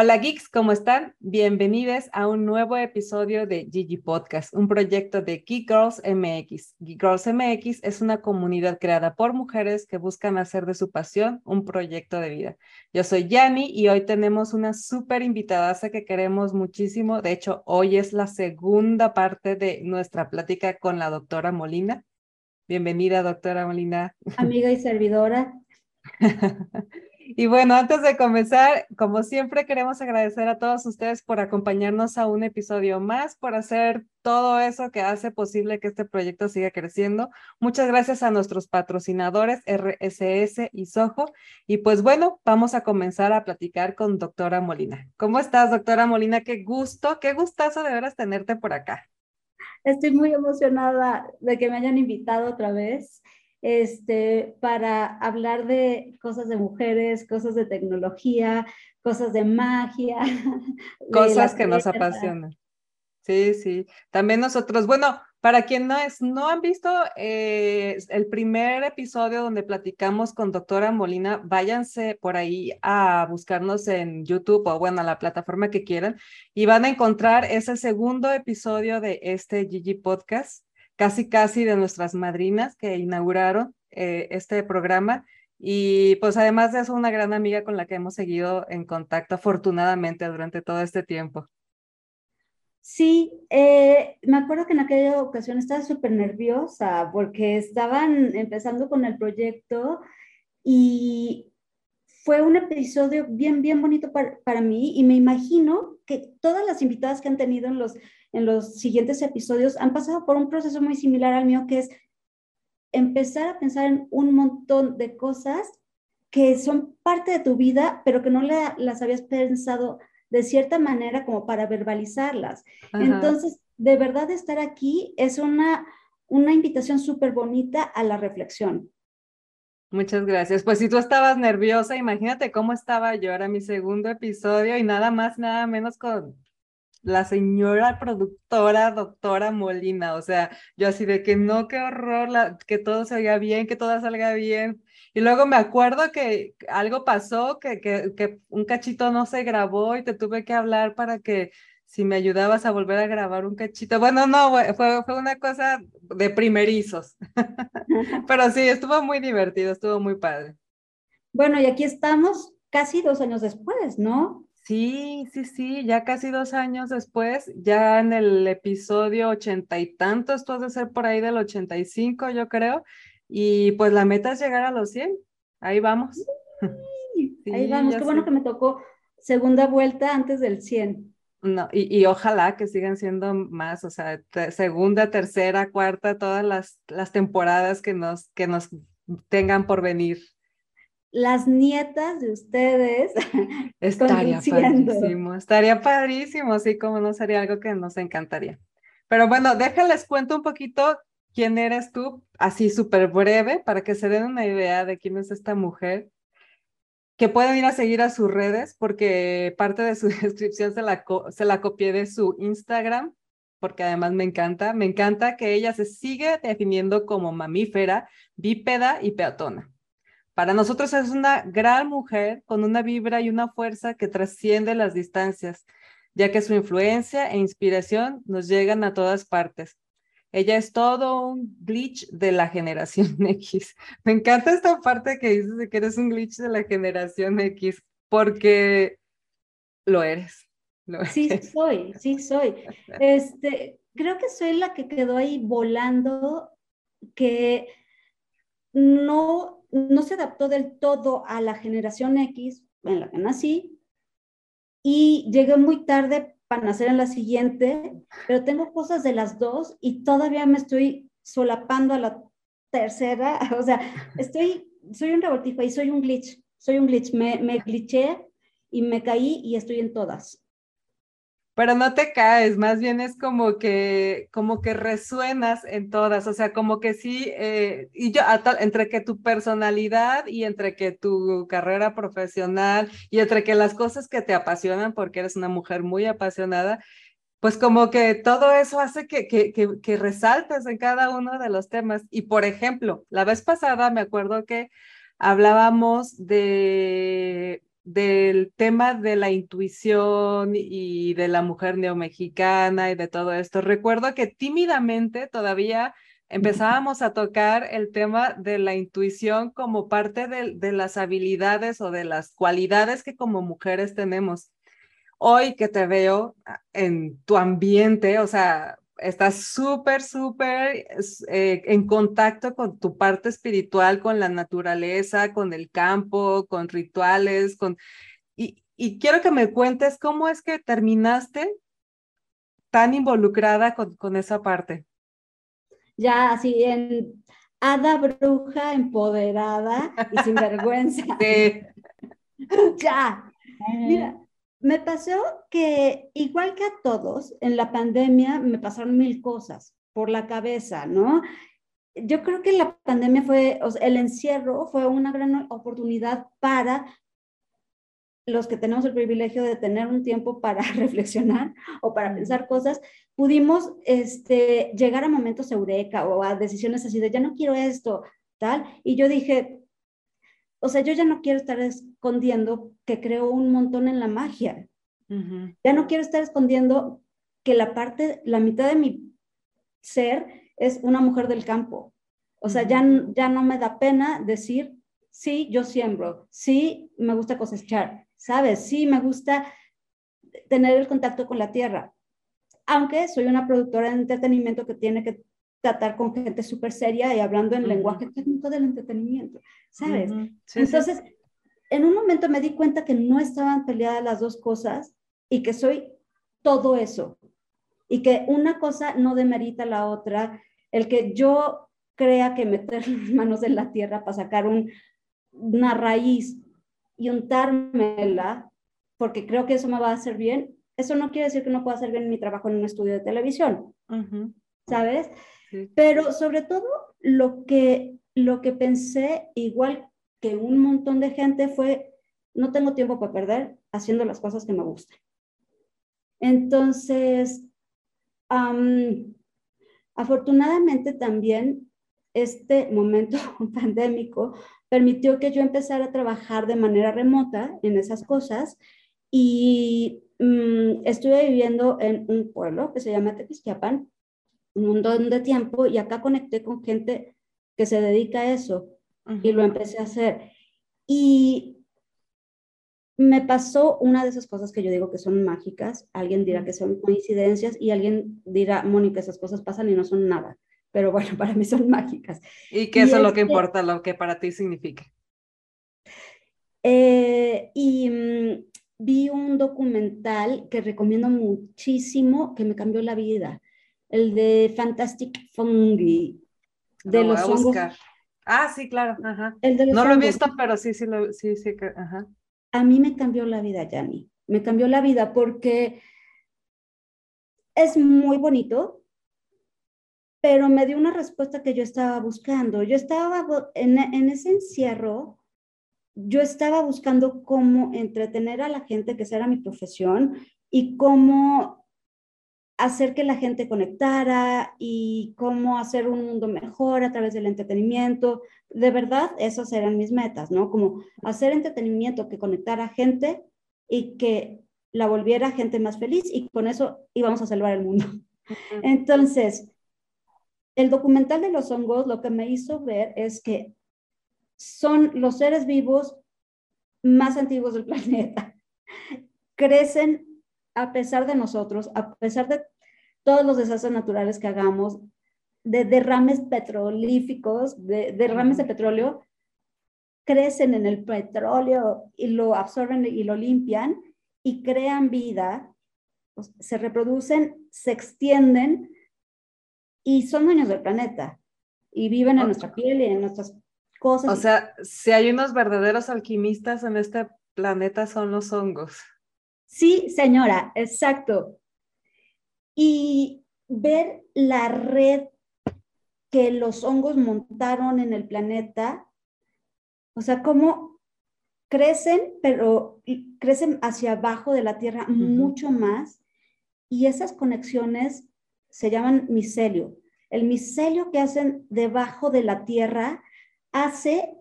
Hola geeks, ¿cómo están? Bienvenidos a un nuevo episodio de Gigi Podcast, un proyecto de Geek Girls MX. Geek Girls MX es una comunidad creada por mujeres que buscan hacer de su pasión un proyecto de vida. Yo soy Yani y hoy tenemos una súper invitada que queremos muchísimo. De hecho, hoy es la segunda parte de nuestra plática con la doctora Molina. Bienvenida, doctora Molina. Amiga y servidora. Y bueno, antes de comenzar, como siempre, queremos agradecer a todos ustedes por acompañarnos a un episodio más, por hacer todo eso que hace posible que este proyecto siga creciendo. Muchas gracias a nuestros patrocinadores RSS y Soho. Y pues bueno, vamos a comenzar a platicar con doctora Molina. ¿Cómo estás, doctora Molina? Qué gusto, qué gustazo de veras tenerte por acá. Estoy muy emocionada de que me hayan invitado otra vez este, para hablar de cosas de mujeres, cosas de tecnología, cosas de magia. Cosas que nos apasionan. Sí, sí. También nosotros, bueno, para quien no es, no han visto eh, el primer episodio donde platicamos con doctora Molina, váyanse por ahí a buscarnos en YouTube o bueno, a la plataforma que quieran y van a encontrar ese segundo episodio de este Gigi Podcast casi casi de nuestras madrinas que inauguraron eh, este programa. Y pues además de eso, una gran amiga con la que hemos seguido en contacto afortunadamente durante todo este tiempo. Sí, eh, me acuerdo que en aquella ocasión estaba súper nerviosa porque estaban empezando con el proyecto y fue un episodio bien, bien bonito para, para mí y me imagino que todas las invitadas que han tenido en los en los siguientes episodios han pasado por un proceso muy similar al mío, que es empezar a pensar en un montón de cosas que son parte de tu vida, pero que no las habías pensado de cierta manera como para verbalizarlas. Entonces, de verdad estar aquí es una, una invitación súper bonita a la reflexión. Muchas gracias. Pues si tú estabas nerviosa, imagínate cómo estaba yo. Era mi segundo episodio y nada más, nada menos con la señora productora, doctora Molina, o sea, yo así de que no, qué horror, la, que todo salga bien, que todo salga bien. Y luego me acuerdo que algo pasó, que, que, que un cachito no se grabó y te tuve que hablar para que si me ayudabas a volver a grabar un cachito. Bueno, no, fue, fue una cosa de primerizos. Pero sí, estuvo muy divertido, estuvo muy padre. Bueno, y aquí estamos casi dos años después, ¿no? Sí, sí, sí, ya casi dos años después, ya en el episodio ochenta y tanto, esto ha de ser por ahí del ochenta y cinco, yo creo, y pues la meta es llegar a los cien, ahí vamos. ahí vamos, qué bueno que me tocó segunda vuelta antes del cien. No, y, y, ojalá que sigan siendo más, o sea, segunda, tercera, cuarta, todas las, las temporadas que nos, que nos tengan por venir las nietas de ustedes. Estaría padrísimo, estaría padrísimo, sí, como no sería algo que nos encantaría. Pero bueno, déjales cuento un poquito quién eres tú, así súper breve, para que se den una idea de quién es esta mujer, que pueden ir a seguir a sus redes, porque parte de su descripción se la, se la copié de su Instagram, porque además me encanta, me encanta que ella se sigue definiendo como mamífera, bípeda y peatona. Para nosotros es una gran mujer con una vibra y una fuerza que trasciende las distancias, ya que su influencia e inspiración nos llegan a todas partes. Ella es todo un glitch de la generación X. Me encanta esta parte que dices de que eres un glitch de la generación X, porque lo eres. Sí, soy, sí, soy. Este, creo que soy la que quedó ahí volando, que no no se adaptó del todo a la generación X en la que nací y llegué muy tarde para nacer en la siguiente, pero tengo cosas de las dos y todavía me estoy solapando a la tercera, o sea, estoy, soy un revoltijo y soy un glitch, soy un glitch, me, me glitché y me caí y estoy en todas pero no te caes, más bien es como que, como que resuenas en todas, o sea, como que sí, eh, y yo, entre que tu personalidad y entre que tu carrera profesional y entre que las cosas que te apasionan, porque eres una mujer muy apasionada, pues como que todo eso hace que, que, que, que resaltes en cada uno de los temas. Y por ejemplo, la vez pasada me acuerdo que hablábamos de del tema de la intuición y de la mujer neomexicana y de todo esto. Recuerdo que tímidamente todavía empezábamos a tocar el tema de la intuición como parte de, de, las habilidades o de las cualidades que como mujeres tenemos. Hoy que te veo en tu ambiente, o sea, estás súper, súper eh, en contacto con tu parte espiritual, con la naturaleza, con el campo, con rituales, con... Y, y quiero que me cuentes cómo es que terminaste tan involucrada con, con esa parte. Ya, así en hada bruja empoderada y sin vergüenza. Sí. ya. Mira, me pasó que, igual que a todos, en la pandemia me pasaron mil cosas por la cabeza, ¿no? Yo creo que la pandemia fue, o sea, el encierro fue una gran oportunidad para los que tenemos el privilegio de tener un tiempo para reflexionar o para pensar cosas, pudimos este, llegar a momentos eureka o a decisiones así de ya no quiero esto, tal. Y yo dije, o sea, yo ya no quiero estar escondiendo que creo un montón en la magia. Ya no quiero estar escondiendo que la parte, la mitad de mi ser es una mujer del campo. O sea, ya, ya no me da pena decir, sí, yo siembro, sí, me gusta cosechar, ¿sabes? Sí, me gusta tener el contacto con la tierra. Aunque soy una productora de entretenimiento que tiene que tratar con gente súper seria y hablando en lenguaje técnico del entretenimiento, ¿sabes? Entonces, en un momento me di cuenta que no estaban peleadas las dos cosas y que soy todo eso. Y que una cosa no demerita la otra, el que yo crea que meter las manos en la tierra para sacar un, una raíz y untármela, porque creo que eso me va a hacer bien, eso no quiere decir que no pueda hacer bien mi trabajo en un estudio de televisión, ¿sabes? Pero sobre todo lo que, lo que pensé, igual que un montón de gente, fue, no tengo tiempo para perder haciendo las cosas que me gustan. Entonces, afortunadamente también este momento pandémico permitió que yo empezara a trabajar de manera remota en esas cosas y mm, estuve viviendo en un pueblo que se llama Tequisquiapan un montón de tiempo y acá conecté con gente que se dedica a eso y lo empecé a hacer. Y me pasó una de esas cosas que yo digo que son mágicas. Alguien dirá que son coincidencias y alguien dirá, Mónica, esas cosas pasan y no son nada. Pero bueno, para mí son mágicas. Y que eso es lo que importa, lo que para ti significa. Eh, y mm, vi un documental que recomiendo muchísimo, que me cambió la vida el de Fantastic Fungi, de los hongos. Ah, sí, claro, ajá. no lo he visto, pero sí, sí, lo, sí, sí, ajá. A mí me cambió la vida, Yanni. Me cambió la vida porque es muy bonito, pero me dio una respuesta que yo estaba buscando. Yo estaba en, en ese encierro, yo estaba buscando cómo entretener a la gente, que esa era mi profesión, y cómo hacer que la gente conectara y cómo hacer un mundo mejor a través del entretenimiento. De verdad, esas eran mis metas, ¿no? Como hacer entretenimiento que conectara gente y que la volviera gente más feliz y con eso íbamos a salvar el mundo. Entonces, el documental de los hongos lo que me hizo ver es que son los seres vivos más antiguos del planeta. Crecen a pesar de nosotros, a pesar de todos los desastres naturales que hagamos, de derrames petrolíficos, de derrames de petróleo, crecen en el petróleo y lo absorben y lo limpian y crean vida, se reproducen, se extienden y son dueños del planeta y viven en nuestra piel y en nuestras cosas. O sea, si hay unos verdaderos alquimistas en este planeta son los hongos. Sí, señora, exacto. Y ver la red que los hongos montaron en el planeta, o sea, cómo crecen, pero crecen hacia abajo de la Tierra mucho más, y esas conexiones se llaman micelio. El micelio que hacen debajo de la Tierra hace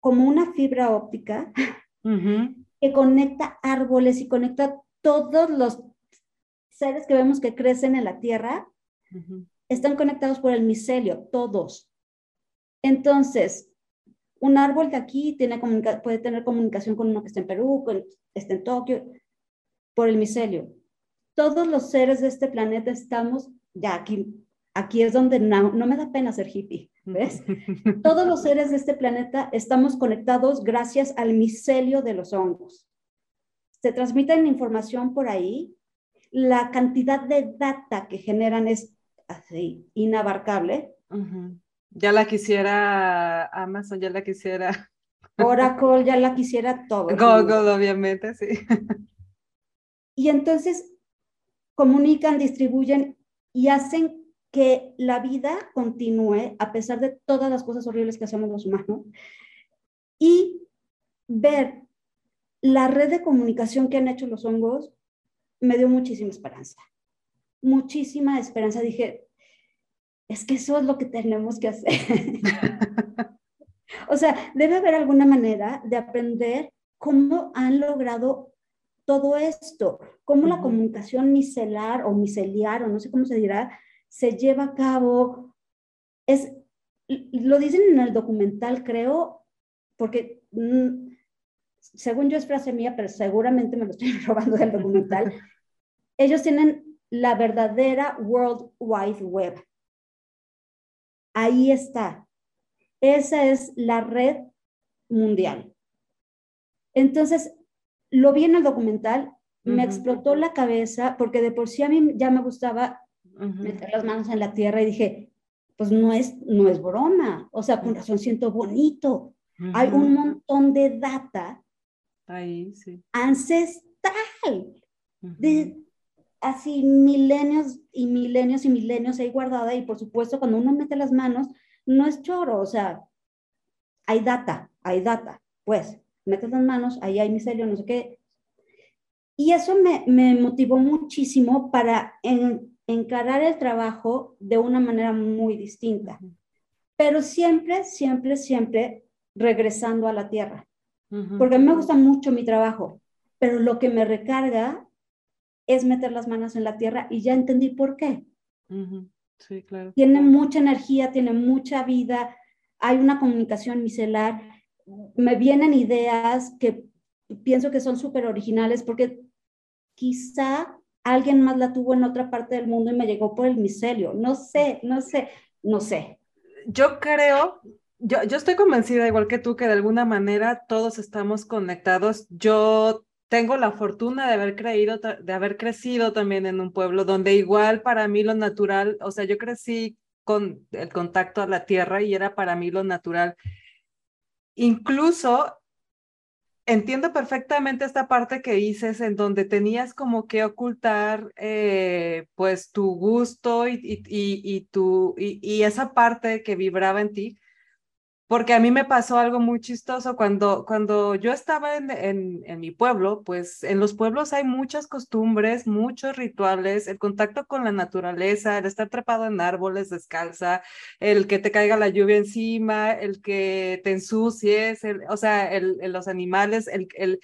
como una fibra óptica que conecta árboles y conecta todos los seres que vemos que crecen en la tierra, están conectados por el micelio, todos. Entonces, un árbol de aquí tiene puede tener comunicación con uno que está en Perú, con, está en Tokio, por el micelio. Todos los seres de este planeta estamos, ya aquí, aquí es donde no, no me da pena ser hippie, ¿ves? Todos los seres de este planeta estamos conectados gracias al micelio de los hongos. Se transmiten información por ahí. La cantidad de data que generan es así, inabarcable. Ya la quisiera Amazon, ya la quisiera. Oracle, ya la quisiera todo. Google, obviamente, sí. Y entonces comunican, distribuyen y hacen que la vida continúe a pesar de todas las cosas horribles que hacemos los humanos. Y ver la red de comunicación que han hecho los hongos me dio muchísima esperanza. Muchísima esperanza. Dije, es que eso es lo que tenemos que hacer. o sea, debe haber alguna manera de aprender cómo han logrado todo esto, cómo la comunicación micelar o miceliar, o no sé cómo se dirá, se lleva a cabo. Es, lo dicen en el documental, creo, porque mm, según yo es frase mía, pero seguramente me lo estoy robando del documental. Ellos tienen la verdadera World Wide Web. Ahí está. Esa es la red mundial. Entonces, lo vi en el documental, me explotó la cabeza porque de por sí a mí ya me gustaba meter las manos en la tierra y dije, pues no es, no es broma, o sea, con razón siento bonito. Hay un montón de data Ahí, sí. ancestral, de así milenios y milenios y milenios ahí guardada. Y por supuesto cuando uno mete las manos, no es choro, o sea, hay data, hay data, pues, metes las manos, ahí hay micelio, no sé qué. Y eso me, me motivó muchísimo para encarar el trabajo de una manera muy distinta, pero siempre, siempre, siempre regresando a la tierra, porque a mí me gusta mucho mi trabajo, pero lo que me recarga es meter las manos en la tierra y ya entendí por qué. Sí, claro. Tiene mucha energía, tiene mucha vida, hay una comunicación micelar, me vienen ideas que pienso que son súper originales porque quizá alguien más la tuvo en otra parte del mundo y me llegó por el micelio. No sé, no sé, no sé. Yo creo, yo, yo estoy convencida, igual que tú, que de alguna manera todos estamos conectados. Yo tengo la fortuna de haber creído, de haber crecido también en un pueblo donde igual para mí lo natural, o sea, yo crecí con el contacto a la tierra y era para mí lo natural. Incluso entiendo perfectamente esta parte que dices en donde tenías como que ocultar eh, pues tu gusto y, y, y, tu, y, esa parte que vibraba en ti porque a mí me pasó algo muy chistoso cuando, cuando yo estaba en, en, mi pueblo, pues en los pueblos hay muchas costumbres, muchos rituales, el contacto con la naturaleza, el estar trepado en árboles descalza, el que te caiga la lluvia encima, el que te ensucies, o sea, el, los animales, el, el,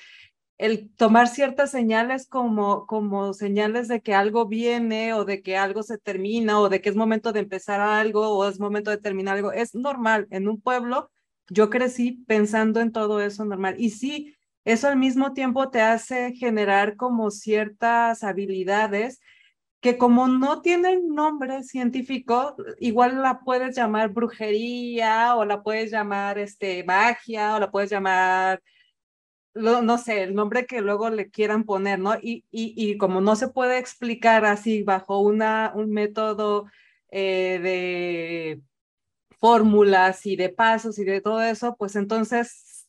el tomar ciertas señales como, como señales de que algo viene o de que algo se termina o de que es momento de empezar algo o es momento de terminar algo, es normal. En un pueblo, yo crecí pensando en todo eso normal. Y sí, eso al mismo tiempo te hace generar como ciertas habilidades que como no tienen nombre científico, igual la puedes llamar brujería o la puedes llamar este, magia o la puedes llamar no sé, el nombre que luego le quieran poner, ¿no? Y, y, y como no se puede explicar así bajo una, un método eh, de fórmulas y de pasos y de todo eso, pues entonces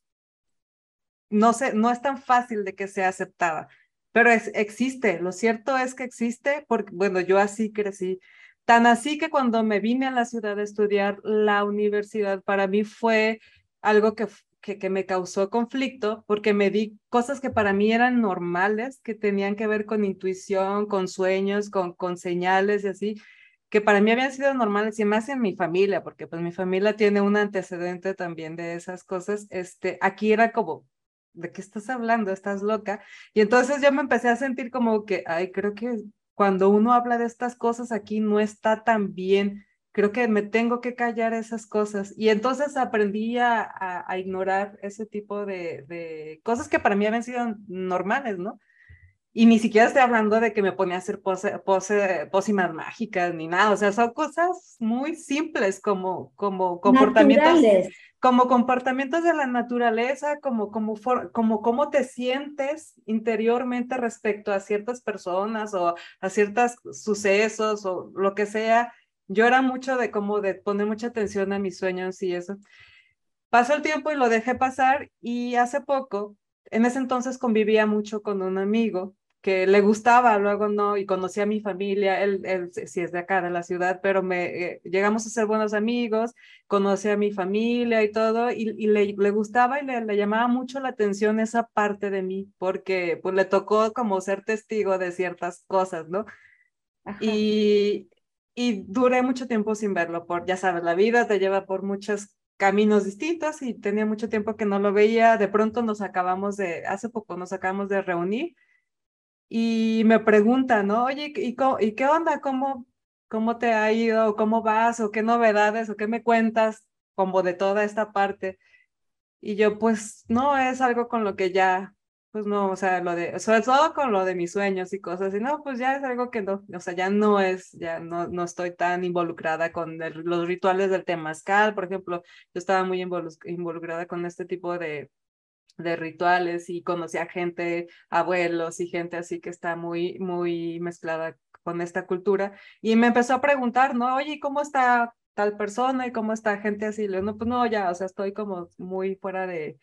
no, sé, no es tan fácil de que sea aceptada, pero es, existe, lo cierto es que existe, porque bueno, yo así crecí. Tan así que cuando me vine a la ciudad a estudiar la universidad, para mí fue algo que que, me causó conflicto porque me di cosas que para mí eran normales, que tenían que ver con intuición, con sueños, con, con señales y así, que para mí habían sido normales y más en mi familia, porque pues mi familia tiene un antecedente también de esas cosas. Este, aquí era como, ¿de qué estás hablando? ¿Estás loca? Y entonces yo me empecé a sentir como que, ay, creo que cuando uno habla de estas cosas aquí no está tan bien, creo que me tengo que callar esas cosas. Y entonces aprendí a, a, ignorar ese tipo de, de, cosas que para mí habían sido normales, ¿no? Y ni siquiera estoy hablando de que me ponía a hacer pose, pose, pócimas mágicas ni nada, o sea, son cosas muy simples como, como comportamientos, como comportamientos de la naturaleza, como, como, como cómo te sientes interiormente respecto a ciertas personas o a ciertos sucesos o lo que sea. Yo era mucho de como de poner mucha atención a mis sueños y eso. Pasó el tiempo y lo dejé pasar y hace poco, en ese entonces convivía mucho con un amigo que le gustaba, luego no, y conocí a mi familia, él, él sí es de acá, de la ciudad, pero me eh, llegamos a ser buenos amigos, conocí a mi familia y todo, y, y le, le, gustaba y le, le, llamaba mucho la atención esa parte de mí, porque pues le tocó como ser testigo de ciertas cosas, ¿no? Y, y duré mucho tiempo sin verlo, por, ya sabes, la vida te lleva por muchos caminos distintos y tenía mucho tiempo que no lo veía, de pronto nos acabamos de, hace poco nos acabamos de reunir, y me preguntan, ¿no? Oye, ¿y, ¿y qué onda? ¿Cómo, ¿Cómo te ha ido? ¿Cómo vas? ¿O qué novedades? ¿O qué me cuentas? Como de toda esta parte. Y yo, pues, no, es algo con lo que ya, pues no, o sea, lo de, sobre todo con lo de mis sueños y cosas, y no, pues ya es algo que no, o sea, ya no es, ya no, no estoy tan involucrada con los rituales del temazcal, por ejemplo, yo estaba muy involucrada con este tipo de, de rituales y conocí a gente, abuelos y gente así que está muy, muy mezclada con esta cultura. Y me empezó a preguntar, ¿no? Oye, ¿cómo está tal persona y cómo está gente así? Le no, pues no, ya, o sea, estoy como muy fuera de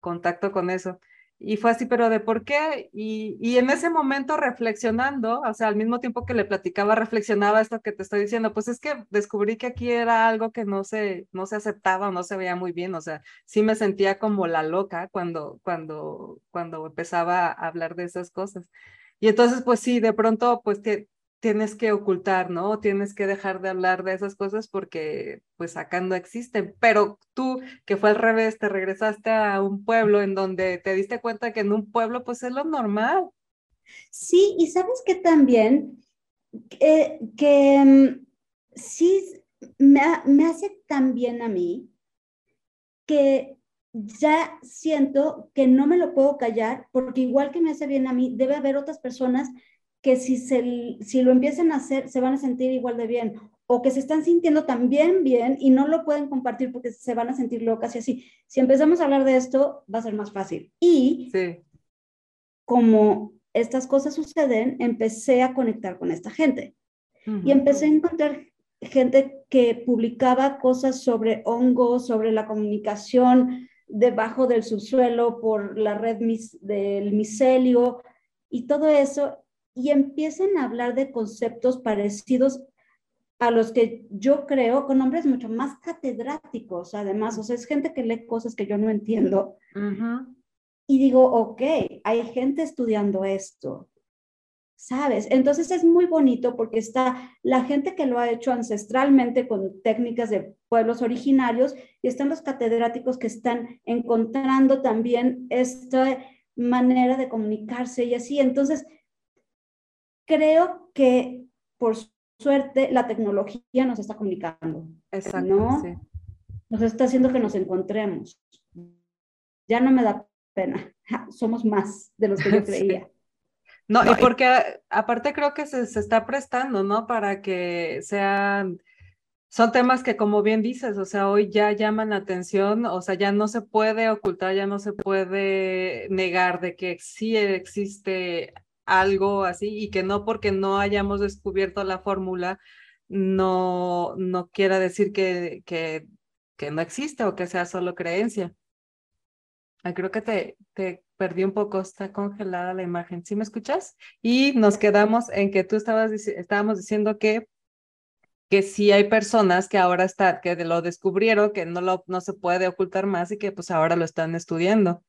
contacto con eso. Y fue así, pero ¿de por qué? Y, y en ese momento reflexionando, o sea, al mismo tiempo que le platicaba, reflexionaba esto que te estoy diciendo, pues es que descubrí que aquí era algo que no se, no se aceptaba, no se veía muy bien, o sea, sí me sentía como la loca cuando, cuando, cuando empezaba a hablar de esas cosas. Y entonces, pues sí, de pronto, pues que tienes que ocultar, ¿no? Tienes que dejar de hablar de esas cosas porque pues acá no existen. Pero tú, que fue al revés, te regresaste a un pueblo en donde te diste cuenta que en un pueblo pues es lo normal. Sí, y sabes que también, que, que mm, sí me, me hace tan bien a mí que ya siento que no me lo puedo callar porque igual que me hace bien a mí, debe haber otras personas que si, se, si lo empiezan a hacer, se van a sentir igual de bien, o que se están sintiendo también bien y no lo pueden compartir porque se van a sentir locas y así. Si empezamos a hablar de esto, va a ser más fácil. Y como estas cosas suceden, empecé a conectar con esta gente. Y empecé a encontrar gente que publicaba cosas sobre hongos, sobre la comunicación debajo del subsuelo por la red del micelio y todo eso y empiecen a hablar de conceptos parecidos a los que yo creo con nombres mucho más catedráticos, además, o sea, es gente que lee cosas que yo no entiendo. Y digo, ok, hay gente estudiando esto, ¿sabes? Entonces es muy bonito porque está la gente que lo ha hecho ancestralmente con técnicas de pueblos originarios y están los catedráticos que están encontrando también esta manera de comunicarse y así. Entonces, creo que por suerte la tecnología nos está comunicando. Exacto. ¿no? Nos está haciendo que nos encontremos. Ya no me da pena. Somos más de los que yo creía. No, y porque aparte creo que se, se, está prestando, ¿no? Para que sean, son temas que como bien dices, o sea, hoy ya llaman la atención, o sea, ya no se puede ocultar, ya no se puede negar de que sí existe algo así y que no porque no hayamos descubierto la fórmula no, no quiera decir que, que, no existe o que sea solo creencia. creo que te, te perdí un poco, está congelada la imagen. ¿Sí me escuchas? Y nos quedamos en que tú estabas estábamos diciendo que que sí hay personas que ahora están, que lo descubrieron, que no, lo, no se puede ocultar más y que pues ahora lo están estudiando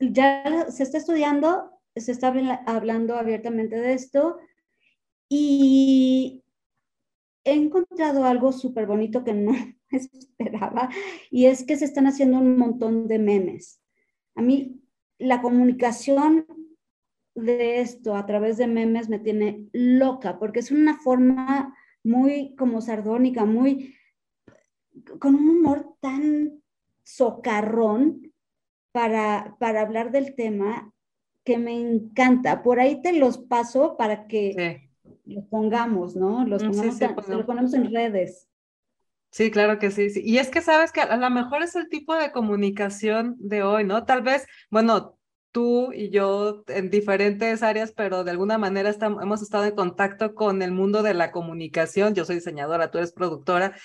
ya se está estudiando, se está hablando abiertamente de esto y he encontrado algo súper bonito que no, esperaba, y es que se están haciendo un montón de memes. A mí la comunicación de esto a través de memes me tiene loca, porque es una forma muy como sardónica, muy con un humor tan socarrón para, para hablar del tema que me encanta. Por ahí te los paso para que los pongamos, ¿no? Los mm, pongamos, lo ponemos en redes. Sí, claro que sí, sí. Y es que sabes que a lo mejor es el tipo de comunicación de hoy, ¿no? Tal vez, bueno, tú y yo en diferentes áreas, pero de alguna manera estamos, hemos estado en contacto con el mundo de la comunicación. Yo soy diseñadora, tú eres productora.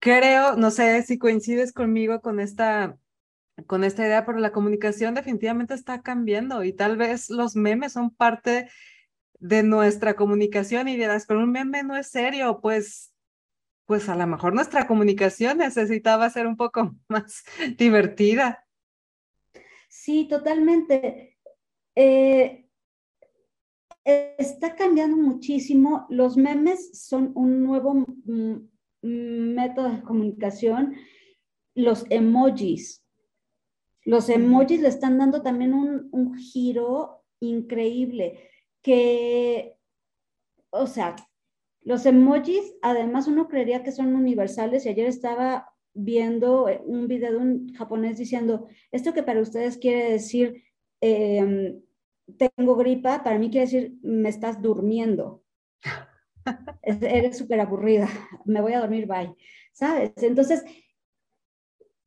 Creo, no sé si coincides conmigo con esta, con esta idea, pero la comunicación definitivamente está cambiando y tal vez los memes son parte de nuestra comunicación y dirás, pero un meme no es serio, pues pues a lo mejor nuestra comunicación necesitaba ser un poco más divertida. Sí, totalmente. Eh, está cambiando muchísimo. Los memes son un nuevo mm, método de comunicación. Los emojis. Los emojis le están dando también un, un giro increíble que, o sea, los emojis, además, uno creería que son universales y ayer estaba viendo eh, un video de un japonés diciendo, esto que para ustedes quiere decir, em, tengo gripa, para mí quiere decir, me estás durmiendo. Eres súper aburrida, me voy a dormir, bye. ¿Sabes? Entonces,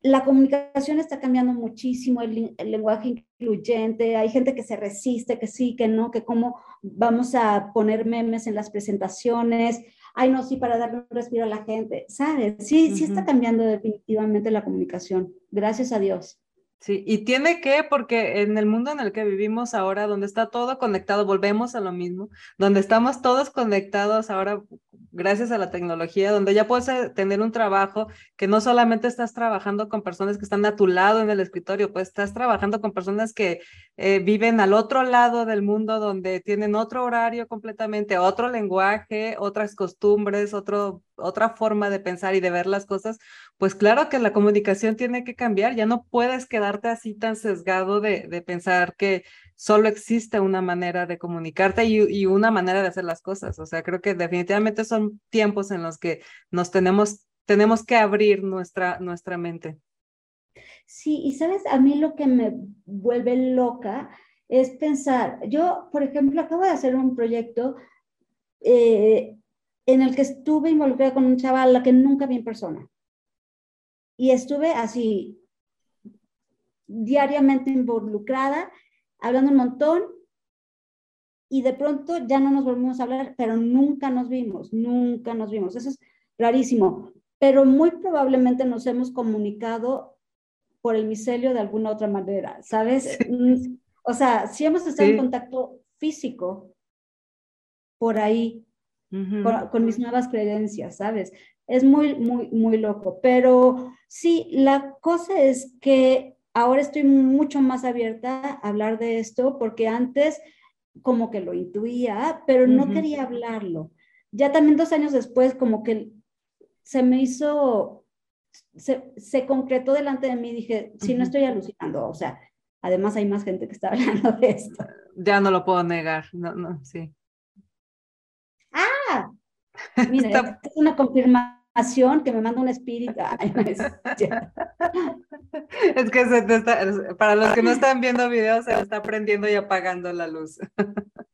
la comunicación está cambiando muchísimo, el, lenguaje incluyente, hay gente que se resiste, que sí, que no, que cómo vamos a poner memes en las presentaciones, ay no, sí, para darle un respiro a la gente, ¿sabes? Sí, sí está cambiando definitivamente la comunicación, gracias a Dios. Sí, y tiene que, porque en el mundo en el que vivimos ahora, donde está todo conectado, volvemos a lo mismo, donde estamos todos conectados ahora gracias a la tecnología, donde ya puedes eh, tener un trabajo que no solamente estás trabajando con personas que están a tu lado en el escritorio, pues estás trabajando con personas que eh, viven al otro lado del mundo, donde tienen otro horario completamente, otro lenguaje, otras costumbres, otro, otra forma de pensar y de ver las cosas, pues claro que la comunicación tiene que cambiar, ya no puedes quedarte así tan sesgado de, de pensar que solo existe una manera de comunicarte y, una manera de hacer las cosas. O sea, creo que definitivamente son tiempos en los que nos tenemos, tenemos que abrir nuestra, nuestra mente. Sí, y sabes, a mí lo que me vuelve loca es pensar, yo, por ejemplo, acabo de hacer un proyecto eh, en el que estuve involucrada con un chaval la que nunca vi en persona. Y estuve así, diariamente involucrada hablando un montón y de pronto ya no nos volvimos a hablar, pero nunca nos vimos, nunca nos vimos. Eso es rarísimo, pero muy probablemente nos hemos comunicado por el micelio de alguna otra manera, ¿sabes? Mm, o sea, si hemos estado en contacto físico por ahí, con, con, mis nuevas creencias, ¿sabes? Es muy, muy, muy loco, pero sí, la cosa es que ahora estoy mucho más abierta a hablar de esto porque antes como que lo intuía, pero no quería hablarlo. Ya también dos años después como que se me hizo, se, concretó delante de mí, dije, si no estoy alucinando, o sea, además hay más gente que está hablando de esto. Ya no lo puedo negar, no, no, sí. Ah, mira, es una confirmación que me manda un espíritu. es que se te está, para los que no están viendo videos, se está prendiendo y apagando la luz.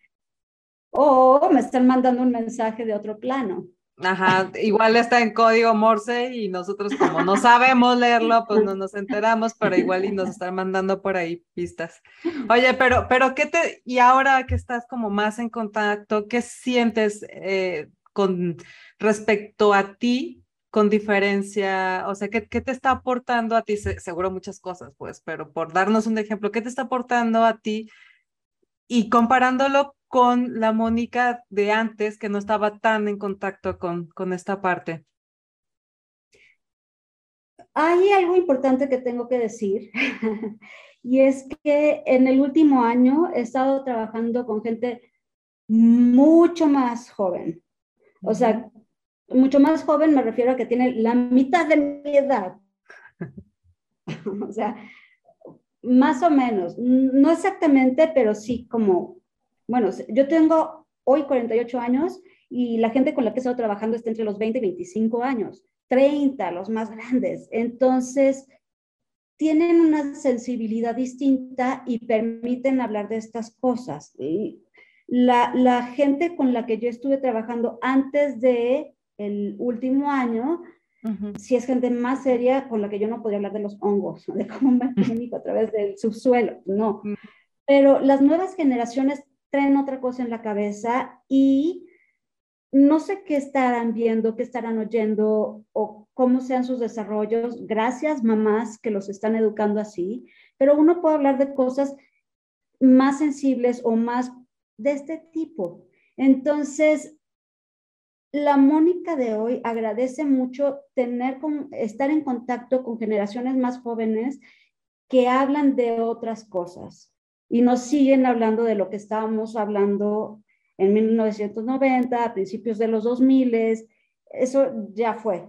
o me están mandando un mensaje de otro plano. Ajá, igual está en código Morse y nosotros como no sabemos leerlo, pues no nos enteramos, pero igual y nos están mandando por ahí pistas. Oye, pero, pero ¿qué te, y ahora que estás como más en contacto, qué sientes eh, con respecto a ti con diferencia, o sea, ¿qué, qué te está aportando a ti? seguro muchas cosas, pues, pero por darnos un ejemplo, ¿qué te está aportando a ti? Y comparándolo con la Mónica de antes, que no estaba tan en contacto con, con esta parte. Hay algo importante que tengo que decir, y es que en el último año he estado trabajando con gente mucho más joven. O sea, mucho más joven me refiero a que tiene la mitad de mi edad. o sea, más o menos, no exactamente, pero sí como, bueno, yo tengo hoy 48 años y la gente con la que he estado trabajando está entre los 20 y 25 años, 30 los más grandes. Entonces, tienen una sensibilidad distinta y permiten hablar de estas cosas. La, la gente con la que yo estuve trabajando antes de el último año, si es gente más seria con la que yo no podía hablar de los hongos, de cómo un a través del subsuelo, no. Pero las nuevas generaciones traen otra cosa en la cabeza y no sé qué estarán viendo, qué estarán oyendo o cómo sean sus desarrollos. Gracias, mamás, que los están educando así, pero uno puede hablar de cosas más sensibles o más de este tipo. Entonces, la Mónica de hoy agradece mucho tener estar en contacto con generaciones más jóvenes que hablan de otras cosas y nos siguen hablando de lo que estábamos hablando en 1990, a principios de los 2000, eso ya fue.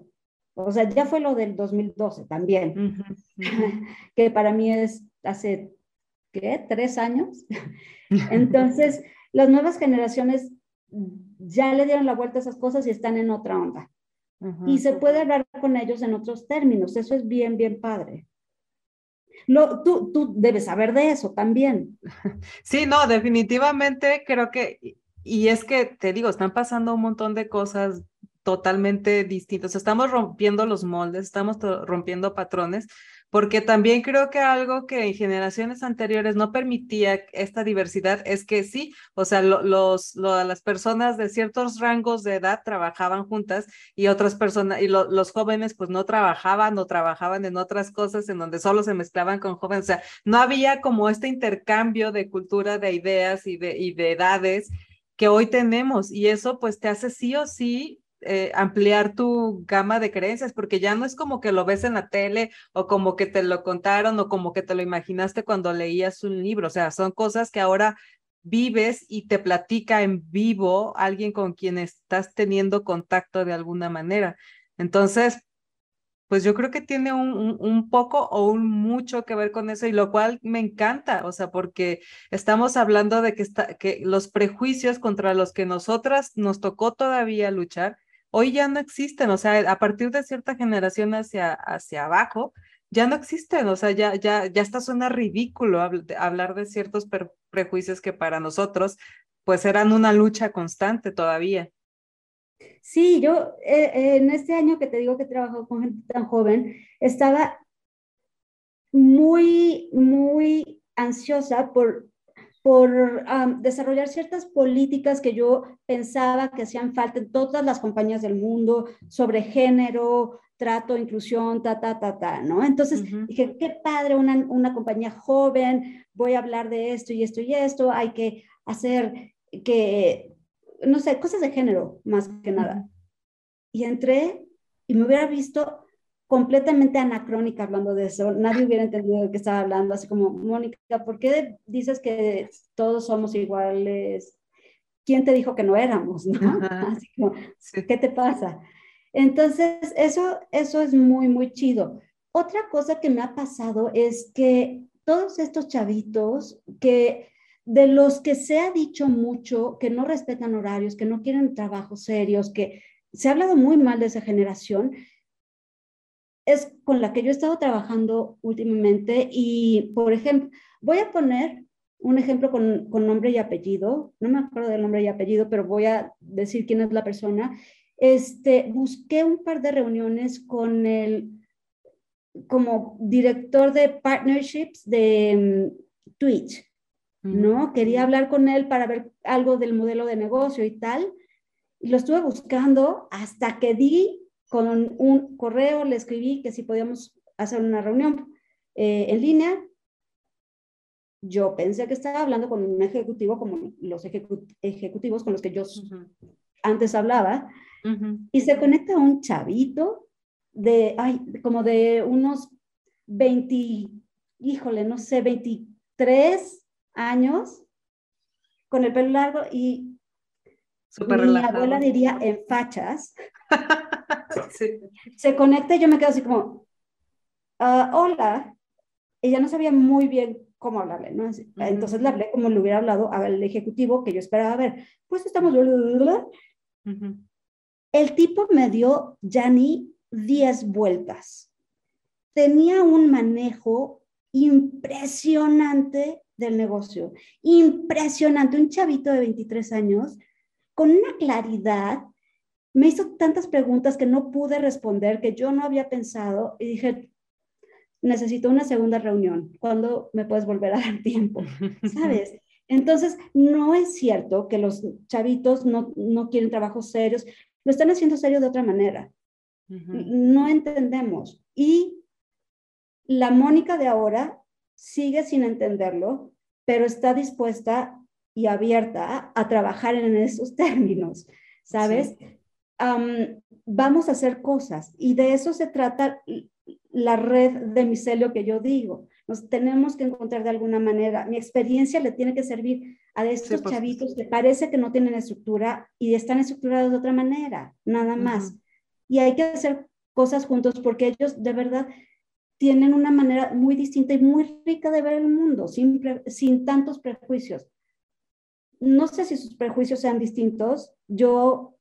O sea, ya fue lo del 2012 también, que para mí es hace, ¿qué? Tres años. Entonces, las nuevas generaciones ya le dieron la vuelta a esas cosas y están en otra onda. y se puede hablar con ellos en otros términos. Eso es bien, bien padre. Lo, tú, tú debes saber de eso también. Sí, no, definitivamente creo que, y es que te digo, están pasando un montón de cosas totalmente distintas. Estamos rompiendo los moldes, estamos rompiendo patrones, porque también creo que algo que en generaciones anteriores no permitía esta diversidad es que sí, o sea, los, las personas de ciertos rangos de edad trabajaban juntas y otras personas, y los jóvenes pues no trabajaban o trabajaban en otras cosas en donde solo se mezclaban con jóvenes, o sea, no había como este intercambio de cultura, de ideas y de, y de edades que hoy tenemos y eso pues te hace sí o sí eh, ampliar tu gama de creencias, porque ya no es como que lo ves en la tele o como que te lo contaron o como que te lo imaginaste cuando leías un libro, o sea, son cosas que ahora vives y te platica en vivo alguien con quien estás teniendo contacto de alguna manera. Entonces, pues yo creo que tiene un, un, poco o un mucho que ver con eso y lo cual me encanta, o sea, porque estamos hablando de que, está, que los prejuicios contra los que nosotras nos tocó todavía luchar hoy ya no existen, o sea, a partir de cierta generación hacia, hacia abajo, ya no existen, o sea, ya, ya, ya está suena ridículo hablar de ciertos prejuicios que para nosotros pues eran una lucha constante todavía. Sí, yo eh, en este año que te digo que he trabajado con gente tan joven, estaba muy, muy ansiosa por por desarrollar ciertas políticas que yo pensaba que hacían falta en todas las compañías del mundo sobre género, trato, inclusión, ta, ta, ta, ta, ¿no? Entonces dije, qué padre, una, una compañía joven, voy a hablar de esto y esto y esto, hay que hacer que, no sé, cosas de género más que nada. Y entré y me hubiera visto completamente anacrónica hablando de eso. Nadie hubiera entendido de qué estaba hablando, así como, Mónica, ¿por qué dices que todos somos iguales? ¿Quién te dijo que no éramos? ¿no? Así como, ¿qué te pasa? Entonces, eso, eso es muy, muy chido. Otra cosa que me ha pasado es que todos estos chavitos que de los que se ha dicho mucho que no respetan horarios, que no quieren trabajos serios, que se ha hablado muy mal de esa generación, es con la que yo he estado trabajando últimamente y, por ejemplo, voy a poner un ejemplo con, con, nombre y apellido, no me acuerdo del nombre y apellido, pero voy a decir quién es la persona. Este, busqué un par de reuniones con el, como director de partnerships de mm, Twitch, ¿no? Quería hablar con él para ver algo del modelo de negocio y tal. Y lo estuve buscando hasta que di con un correo le escribí que si podíamos hacer una reunión eh, en línea. Yo pensé que estaba hablando con un ejecutivo como los ejecutivos con los que yo antes hablaba. Y se conecta un chavito de, ay, como de unos 20, híjole, no sé, 23 años, con el pelo largo y mi abuela diría en fachas. Se conecta y yo me quedo así como, ah, hola. Ella no sabía muy bien cómo hablarle, ¿no? Entonces le hablé como le hubiera hablado al ejecutivo que yo esperaba ver. Pues estamos... El tipo me dio ya ni 10 vueltas. Tenía un manejo impresionante del negocio, impresionante. Un chavito de 23 años con una claridad me hizo tantas preguntas que no pude responder, que yo no había pensado y dije, necesito una segunda reunión. ¿Cuándo me puedes volver a dar tiempo? ¿Sabes? Entonces, no es cierto que los chavitos no, no quieren trabajos serios, lo están haciendo serio de otra manera. No entendemos. Y la Mónica de ahora sigue sin entenderlo, pero está dispuesta y abierta a trabajar en esos términos, ¿sabes? Vamos a hacer cosas y de eso se trata la red de micelio que yo digo. Nos tenemos que encontrar de alguna manera. Mi experiencia le tiene que servir a estos chavitos que parece que no tienen estructura y están estructurados de otra manera, nada más. Y hay que hacer cosas juntos porque ellos de verdad tienen una manera muy distinta y muy rica de ver el mundo, sin, sin tantos prejuicios. No sé si sus prejuicios sean distintos. Yo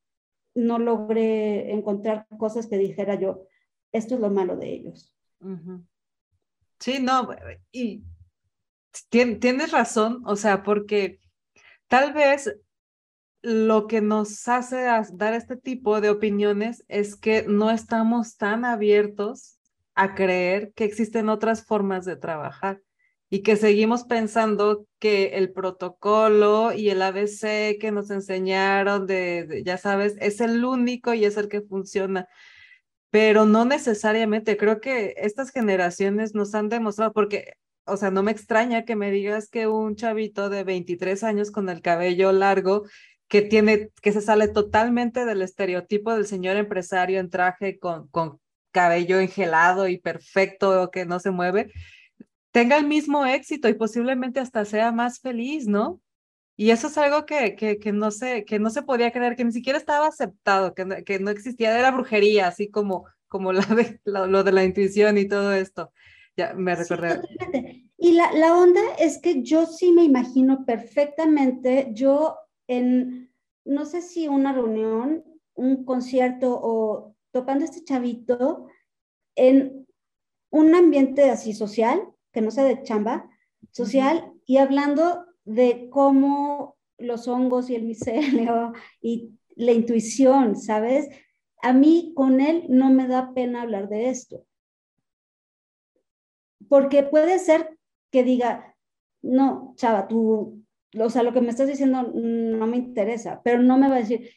no logré encontrar cosas que dijera yo, esto es lo malo de ellos. Sí, no, y tienes razón, o sea, porque tal vez lo que nos hace dar este tipo de opiniones es que no estamos tan abiertos a creer que existen otras formas de trabajar y que seguimos pensando que el protocolo y el ABC que nos enseñaron de, ya sabes, es el único y es el que funciona. Pero no necesariamente, creo que estas generaciones nos han demostrado, porque, o sea, no me extraña que me digas que un chavito de 23 años con el cabello largo que tiene, que se sale totalmente del estereotipo del señor empresario en traje con, con cabello engelado y perfecto que no se mueve, tenga el mismo éxito y posiblemente hasta sea más feliz, ¿no? Y eso es algo que, que, que no, se, que no se podía creer, que ni siquiera estaba aceptado, que no, que no existía, era brujería, así como, como la de, lo, de la intuición y todo esto. Ya me recordé. y la, la onda es que yo sí me imagino perfectamente, yo en, no sé si una reunión, un concierto o tocando este chavito en un ambiente así social, que no sea de chamba, social, y hablando de cómo los hongos y el micelio y la intuición, ¿sabes? A mí con él no me da pena hablar de esto. Porque puede ser que diga, no, chava, tú, o sea, lo que me estás diciendo no me interesa, pero no me va a decir,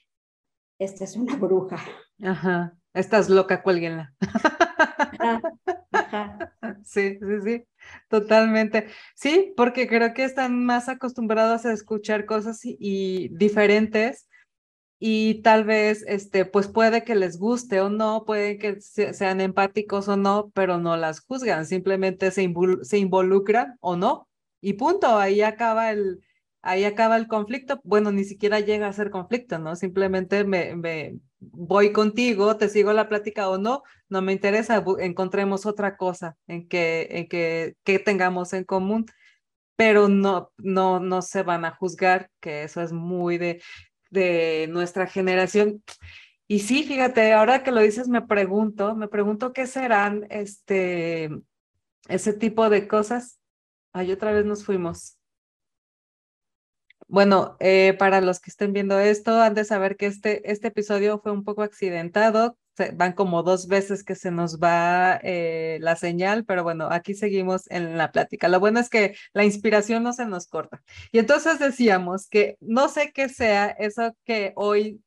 esta es una bruja. Ajá, estás loca, cuélguenla. Sí, sí, sí, totalmente. Sí, porque creo que están más acostumbrados a escuchar cosas y, diferentes y tal vez, este, pues puede que les guste o no, puede que sean empáticos o no, pero no las juzgan, simplemente se, involucran o no y punto, ahí acaba el, ahí acaba el conflicto. Bueno, ni siquiera llega a ser conflicto, ¿no? Simplemente me, me voy contigo, te sigo la plática o no, no me interesa, encontremos otra cosa en que, en que, que tengamos en común, pero no, no, no se van a juzgar, que eso es muy de, de nuestra generación. Y sí, fíjate, ahora que lo dices, me pregunto, me pregunto qué serán este, ese tipo de cosas. Ay, otra vez nos fuimos. Bueno, eh, para los que estén viendo esto, han de saber que este, este episodio fue un poco accidentado. van como dos veces que se nos va eh, la señal, pero bueno, aquí seguimos en la plática. Lo bueno es que la inspiración no se nos corta. Y entonces decíamos que no sé qué sea eso que hoy,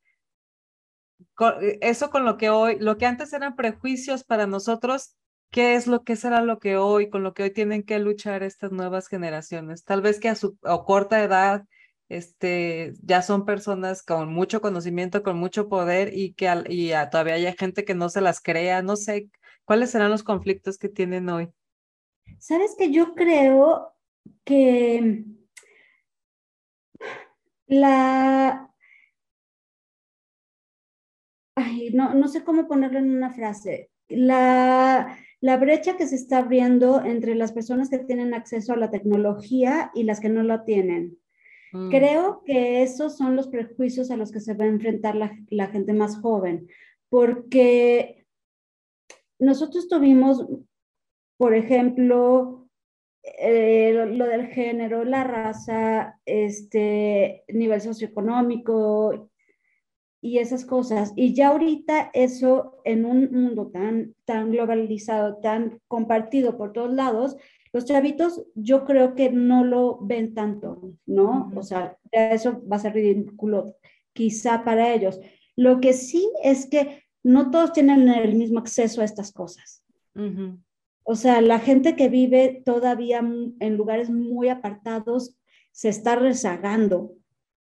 eso con lo que hoy, lo que antes eran prejuicios para nosotros, ¿qué es lo que será lo que hoy, con lo que hoy tienen que luchar estas nuevas generaciones? Tal vez que a su corta edad este, ya son personas con mucho conocimiento, con mucho poder y que y todavía hay gente que no se las crea. No sé, ¿cuáles serán los conflictos que tienen hoy? Sabes que yo creo que la... ay, no, no sé cómo ponerlo en una frase. La, la brecha que se está abriendo entre las personas que tienen acceso a la tecnología y las que no la tienen. Mm. Creo que esos son los prejuicios a los que se va a enfrentar la, gente más joven, porque nosotros tuvimos, por ejemplo, eh, lo, del género, la raza, este nivel socioeconómico y esas cosas. Y ya ahorita eso en un mundo tan, tan globalizado, tan compartido por todos lados, los chavitos yo creo que no lo ven tanto, ¿no? O sea, eso va a ser ridículo quizá para ellos. Lo que sí es que no todos tienen el mismo acceso a estas cosas. O sea, la gente que vive todavía en lugares muy apartados se está rezagando.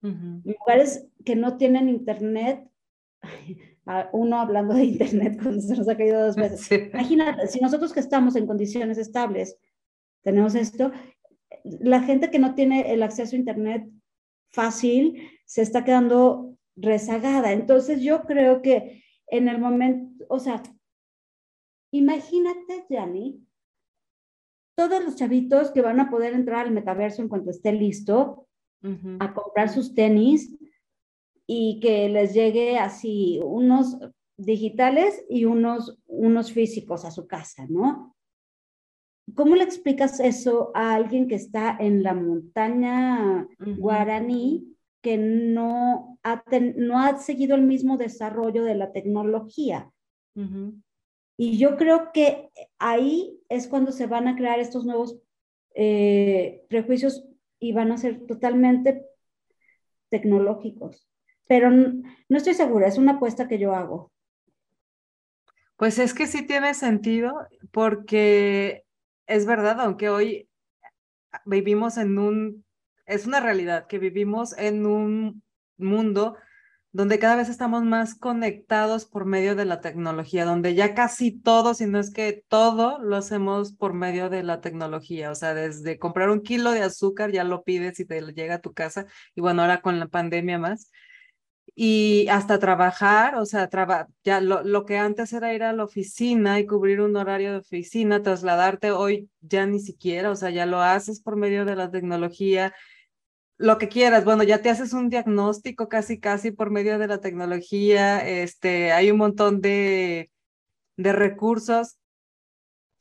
Lugares que no tienen internet, uno hablando de internet cuando se nos ha caído dos veces. Imagínate, si nosotros que estamos en condiciones estables tenemos esto, la gente que no tiene el acceso a internet fácil se está quedando rezagada. Entonces yo creo que en el momento, o sea, Imagínate, Yanni, todos los chavitos que van a poder entrar al metaverso en cuanto esté listo a comprar sus tenis y que les llegue así unos digitales y unos, unos físicos a su casa, ¿no? ¿Cómo le explicas eso a alguien que está en la montaña guaraní que no ha, no ha seguido el mismo desarrollo de la tecnología? Y yo creo que ahí es cuando se van a crear estos nuevos eh, prejuicios y van a ser totalmente tecnológicos. Pero no, estoy segura, es una apuesta que yo hago. Pues es que sí tiene sentido porque es verdad, aunque hoy vivimos en un, es una realidad que vivimos en un mundo donde cada vez estamos más conectados por medio de la tecnología, donde ya casi todo, si no es que todo, lo hacemos por medio de la tecnología. O sea, desde comprar un kilo de azúcar ya lo pides y te llega a tu casa. Y bueno, ahora con la pandemia más. Y hasta trabajar, o sea, ya lo, lo que antes era ir a la oficina y cubrir un horario de oficina, trasladarte, hoy ya ni siquiera, o sea, ya lo haces por medio de la tecnología lo que quieras. Bueno, ya te haces un diagnóstico casi, casi por medio de la tecnología. Este, hay un montón de, de recursos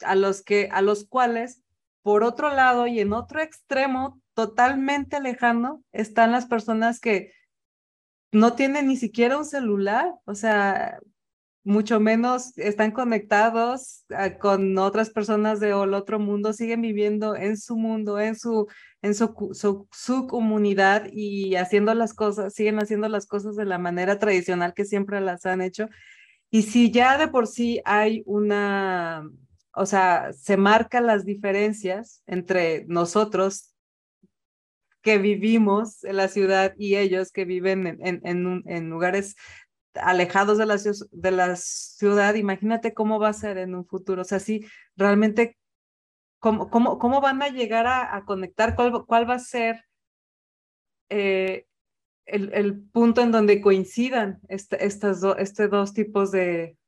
a los que, a los cuales, por otro lado y en otro extremo, totalmente lejano, están las personas que no tienen ni siquiera un celular. O sea, mucho menos están conectados ah, con otras personas de otro mundo, siguen viviendo en su mundo, en su, en su, su, comunidad y haciendo las cosas, siguen haciendo las cosas de la manera tradicional que siempre las han hecho. Y si ya de por sí hay una, o sea, se marcan las diferencias entre nosotros que vivimos en la ciudad y ellos que viven en, en, en, lugares alejados de la, de la ciudad, imagínate cómo va a ser en un futuro. O sea, sí, realmente, ¿cómo, cómo, cómo van a llegar a, conectar? ¿Cuál, ¿Cuál, va a ser eh, el, el, punto en donde coincidan este, estas este dos tipos de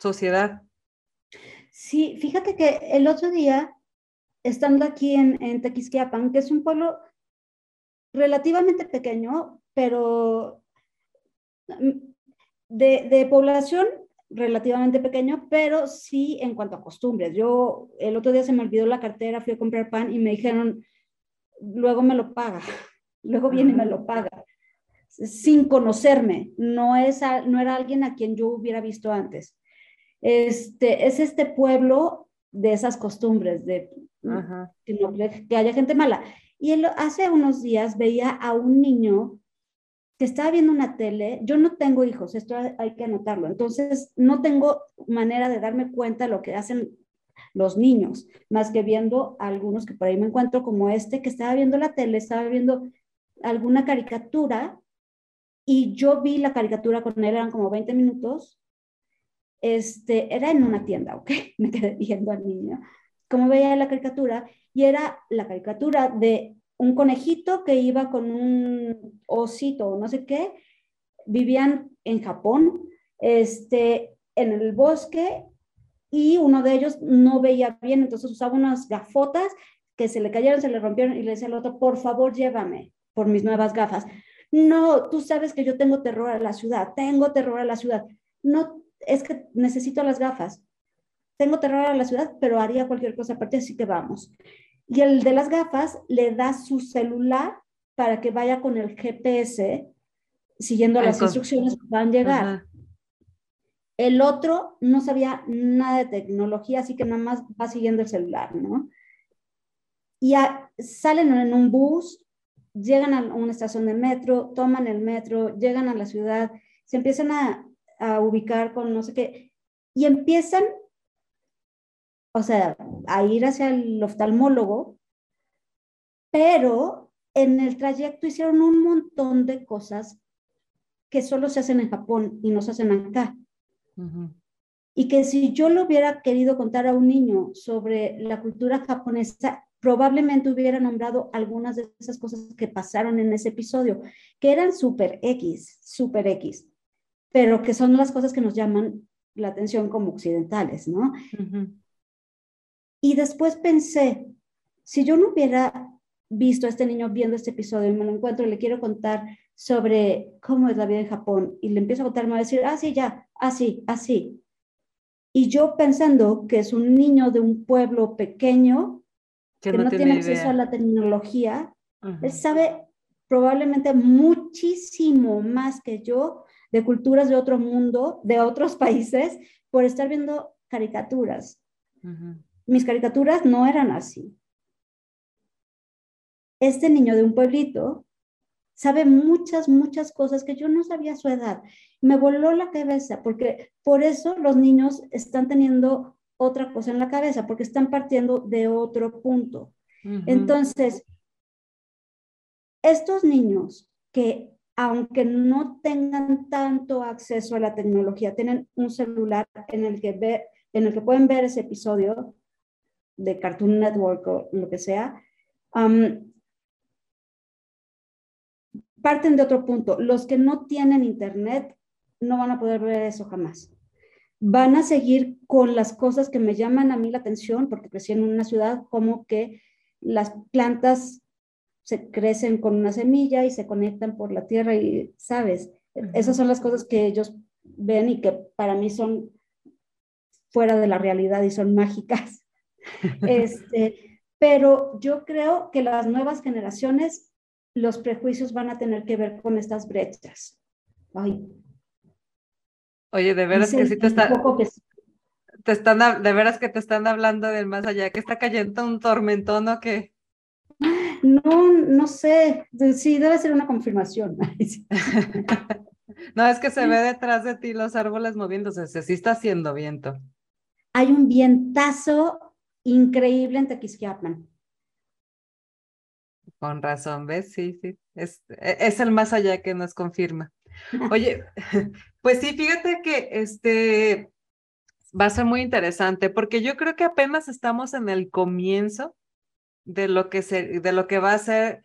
sociedad? Sí, fíjate que el otro día, estando aquí en, en Tequisquiapan, que es un pueblo relativamente pequeño, pero de, de, población relativamente pequeño, pero sí en cuanto a costumbres. Yo el otro día se me olvidó la cartera, fui a comprar pan y me dijeron, luego me lo paga, luego viene y me lo paga, sin conocerme, no, es no era alguien a quien yo hubiera visto antes. Este, es este pueblo de esas costumbres, de que, que, haya gente mala. Y hace unos días veía a un niño que estaba viendo una tele, yo no tengo hijos, esto hay que anotarlo, entonces no tengo manera de darme cuenta de lo que hacen los niños, más que viendo algunos que por ahí me encuentro como este, que estaba viendo la tele, estaba viendo alguna caricatura y yo vi la caricatura con él, eran como 20 minutos, este, era en una tienda, ¿ok? Me quedé viendo al niño, como veía la caricatura, y era la caricatura de un conejito que iba con un osito o no sé qué, vivían en Japón, este, en el bosque y uno de ellos no veía bien, entonces usaba unas gafotas que se le cayeron, se le rompieron y le decía al otro, por favor, llévame por mis nuevas gafas. No, tú sabes que yo tengo terror a la ciudad, tengo terror a la ciudad. No, es que necesito las gafas. Tengo terror a la ciudad, pero haría cualquier cosa aparte, así que vamos. Y el de las gafas le da su celular para que vaya con el GPS siguiendo las instrucciones que van a llegar. El otro no sabía nada de tecnología, así que nada más va siguiendo el celular, ¿no? Y salen en un bus, llegan a una estación de metro, toman el metro, llegan a la ciudad, se empiezan a, a ubicar con no sé qué, y empiezan, o sea, a ir hacia el oftalmólogo, pero en el trayecto hicieron un montón de cosas que solo se hacen en Japón y no se hacen acá. Y que si yo lo hubiera querido contar a un niño sobre la cultura japonesa, probablemente hubiera nombrado algunas de esas cosas que pasaron en ese episodio, que eran súper X, súper X, pero que son las cosas que nos llaman la atención como occidentales, ¿no? Y después pensé, si yo no hubiera visto a este niño viendo este episodio y me lo encuentro y le quiero contar sobre cómo es la vida en Japón y le empiezo a contar, me va a decir, ah, sí, ya, así, así. Y yo pensando que es un niño de un pueblo pequeño que, no, tiene, acceso a la tecnología, él sabe probablemente muchísimo más que yo de culturas de otro mundo, de otros países, por estar viendo caricaturas. Mis caricaturas no eran así. Este niño de un pueblito sabe muchas, muchas cosas que yo no sabía a su edad. Me voló la cabeza, porque por eso los niños están teniendo otra cosa en la cabeza, porque están partiendo de otro punto. Entonces, estos niños que aunque no tengan tanto acceso a la tecnología, tienen un celular en el que, ve, en el que pueden ver ese episodio de Cartoon Network o lo que sea, parten de otro punto. Los que no tienen internet no van a poder ver eso jamás. Van a seguir con las cosas que me llaman a mí la atención, porque crecí en una ciudad como que las plantas se crecen con una semilla y se conectan por la tierra y, ¿sabes? Esas son las cosas que ellos ven y que para mí son fuera de la realidad y son mágicas. este, pero yo creo que las nuevas generaciones los prejuicios van a tener que ver con estas brechas. Ay. Oye, de veras que sí te, está, te están, de veras que te están hablando del más allá, que está cayendo un tormentón o qué. No, no sé, sí, debe ser una confirmación. no, es que se ve detrás de ti los árboles moviéndose, se sí está haciendo viento. Hay un vientazo increíble en Tequisquiapan. Con razón, ¿ves? Sí, sí. Es, e, es el más allá que nos confirma. Oye, pues sí, fíjate que este va a ser muy interesante porque yo creo que apenas estamos en el comienzo de lo que se, de lo que va a ser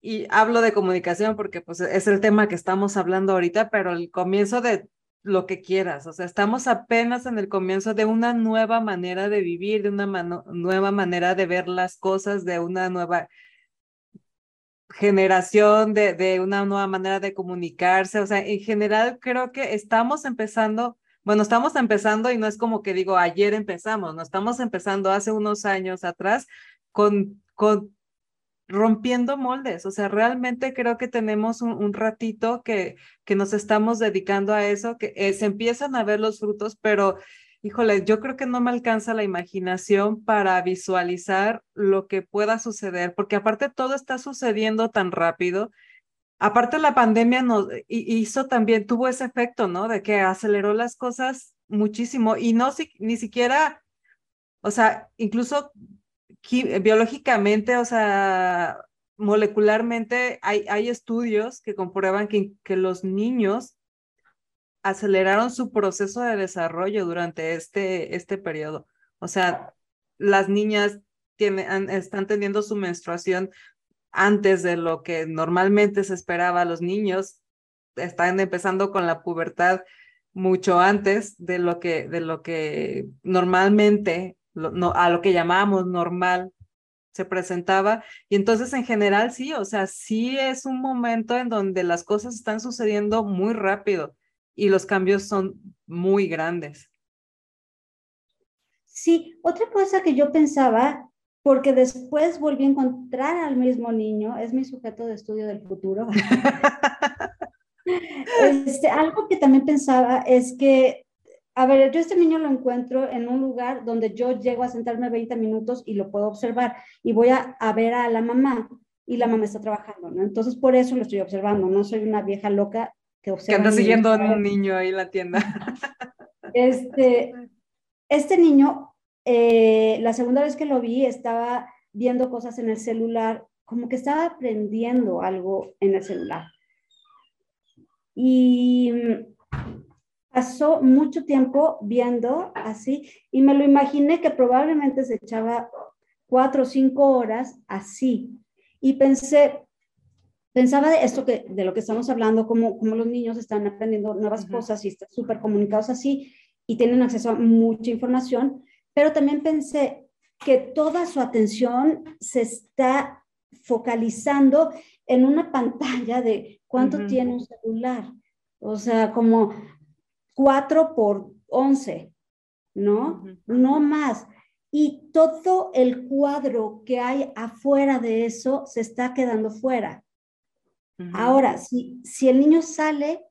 y hablo de comunicación porque pues es el tema que estamos hablando ahorita, pero el comienzo de lo que quieras, o sea, estamos apenas en el comienzo de una nueva manera de vivir, de una nueva manera de ver las cosas, de una nueva generación de, de una nueva manera de comunicarse. O sea, en general creo que estamos empezando, bueno, estamos empezando y no es como que digo, ayer empezamos, no estamos empezando hace unos años atrás con, con rompiendo moldes. O sea, realmente creo que tenemos un, ratito que, que nos estamos dedicando a eso, que eh, se empiezan a ver los frutos, pero híjole, yo creo que no me alcanza la imaginación para visualizar lo que pueda suceder, porque aparte todo está sucediendo tan rápido. Aparte la pandemia nos hizo también, tuvo ese efecto, ¿no? De que aceleró las cosas muchísimo y no ni siquiera, o sea, incluso biológicamente, o sea, molecularmente hay, hay estudios que comprueban que, que los niños aceleraron su proceso de desarrollo durante este, este periodo. O sea, las niñas tienen, están teniendo su menstruación antes de lo que normalmente se esperaba. Los niños están empezando con la pubertad mucho antes de lo que, de lo que normalmente, no, a lo que llamamos normal se presentaba. Y entonces en general sí, o sea, sí es un momento en donde las cosas están sucediendo muy rápido y los cambios son muy grandes. Sí, otra cosa que yo pensaba, porque después volví a encontrar al mismo niño, es mi sujeto de estudio del futuro. este, algo que también pensaba es que, a ver, yo este niño lo encuentro en un lugar donde yo llego a sentarme 20 minutos y lo puedo observar y voy a, ver a la mamá y la mamá está trabajando, ¿no? Entonces por eso lo estoy observando, no soy una vieja loca que observa. Que anda siguiendo a un niño ahí en la tienda. Este, este niño, eh, la segunda vez que lo vi, estaba viendo cosas en el celular, como que estaba aprendiendo algo en el celular. Y pasó mucho tiempo viendo así y me lo imaginé que probablemente se echaba cuatro o cinco horas así. Y pensé, pensaba de esto que, de lo que estamos hablando, como, como los niños están aprendiendo nuevas cosas y están súper comunicados así y tienen acceso a mucha información, pero también pensé que toda su atención se está focalizando en una pantalla de cuánto tiene un celular. O sea, como 4 por 11, ¿no? No más. Y todo el cuadro que hay afuera de eso se está quedando fuera. Ahora, si, si el niño sale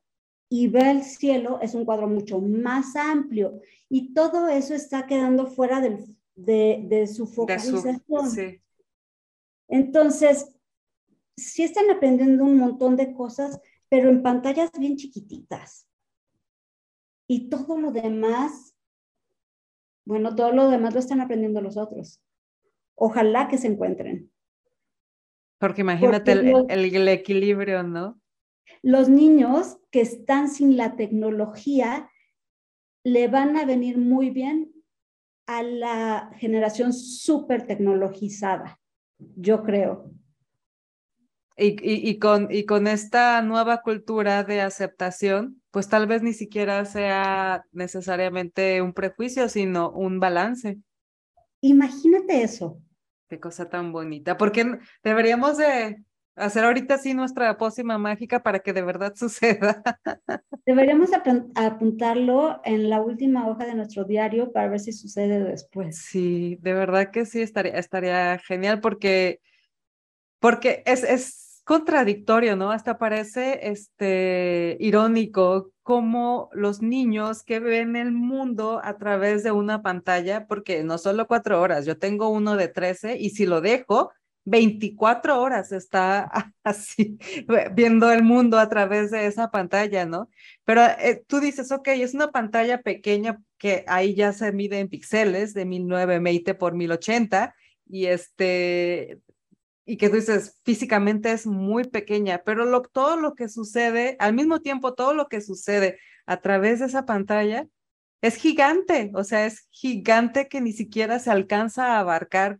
y ve el cielo, es un cuadro mucho más amplio y todo eso está quedando fuera de, su focalización. Entonces, si están aprendiendo un montón de cosas, pero en pantallas bien chiquititas. Y todo lo demás, bueno, todo lo demás lo están aprendiendo los otros. Ojalá que se encuentren. Porque imagínate el, el equilibrio, ¿no? Los niños que están sin la tecnología le van a venir muy bien a la generación súper tecnologizada, yo creo. Y, con, y con esta nueva cultura de aceptación, pues tal vez ni siquiera sea necesariamente un prejuicio, sino un balance. Imagínate eso. Qué cosa tan bonita, porque deberíamos de hacer ahorita sí nuestra pócima mágica para que de verdad suceda. Deberíamos apuntarlo en la última hoja de nuestro diario para ver si sucede después. Sí, de verdad que sí, estaría, estaría genial porque, porque es, es contradictorio, ¿no? Hasta parece este, irónico como los niños que ven el mundo a través de una pantalla, porque no solo cuatro horas, yo tengo uno de 13 y si lo dejo, 24 horas está así viendo el mundo a través de esa pantalla, ¿no? Pero eh, tú dices, ok, es una pantalla pequeña que ahí ya se mide en píxeles de 1920 por 1080 y este y que tú dices, físicamente es muy pequeña, pero lo, todo lo que sucede, al mismo tiempo, todo lo que sucede a través de esa pantalla es gigante, o sea, es gigante que ni siquiera se alcanza a abarcar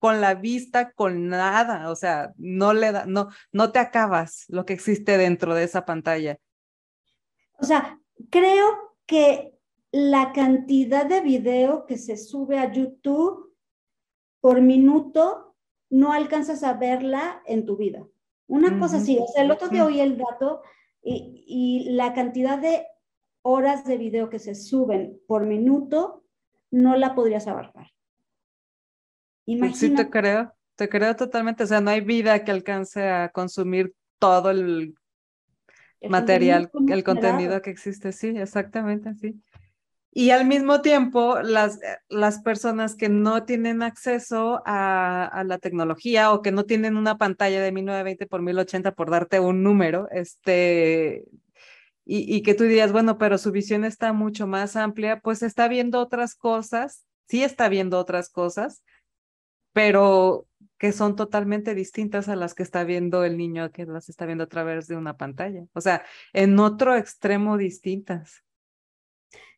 con la vista, con nada, o sea, no le da, no, no te acabas lo que existe dentro de esa pantalla. O sea, creo que la cantidad de video que se sube a YouTube por minuto no alcanzas a verla en tu vida. Una cosa así, o sea, el otro día oí el dato y, la cantidad de horas de video que se suben por minuto no la podrías abarcar. Sí, te creo, te creo totalmente. O sea, no hay vida que alcance a consumir todo el, material, el contenido que existe. Sí, exactamente, sí. Y al mismo tiempo, las, eh, las personas que no tienen acceso a, la tecnología o que no tienen una pantalla de 1920 por 1080, por darte un número, este, y, y, que tú dirías, bueno, pero su visión está mucho más amplia, pues está viendo otras cosas, sí está viendo otras cosas, pero que son totalmente distintas a las que está viendo el niño que las está viendo a través de una pantalla. O sea, en otro extremo distintas.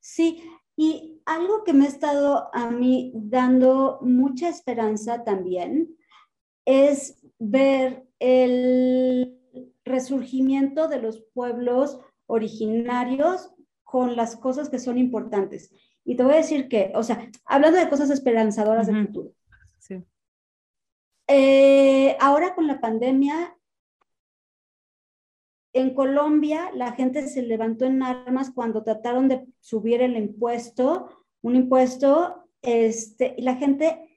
Sí, y algo que me ha estado a mí dando mucha esperanza también es ver el resurgimiento de los pueblos originarios con las cosas que son importantes. Y te voy a decir que, o sea, hablando de cosas esperanzadoras del futuro. Sí. Eh, ahora con la pandemia, en Colombia la gente se levantó en armas cuando trataron de subir el impuesto, un impuesto, este, y la gente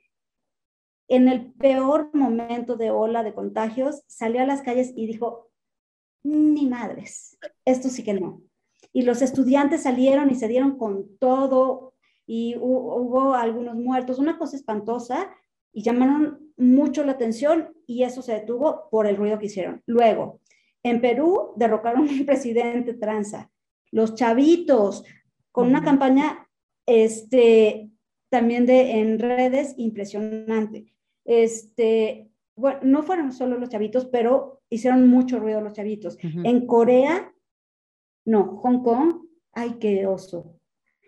en el peor momento de ola de contagios salió a las calles y dijo, ni madres, esto sí que no. Y los estudiantes salieron y se dieron con todo y hubo, algunos muertos, una cosa espantosa y llamaron mucho la atención y eso se detuvo por el ruido que hicieron. Luego, en Perú derrocaron al presidente Tranza. Los chavitos, con una campaña este, también de, en redes impresionante. Este, bueno, no fueron solo los chavitos, pero hicieron mucho ruido los chavitos. En Corea, no, Hong Kong, ay, qué oso.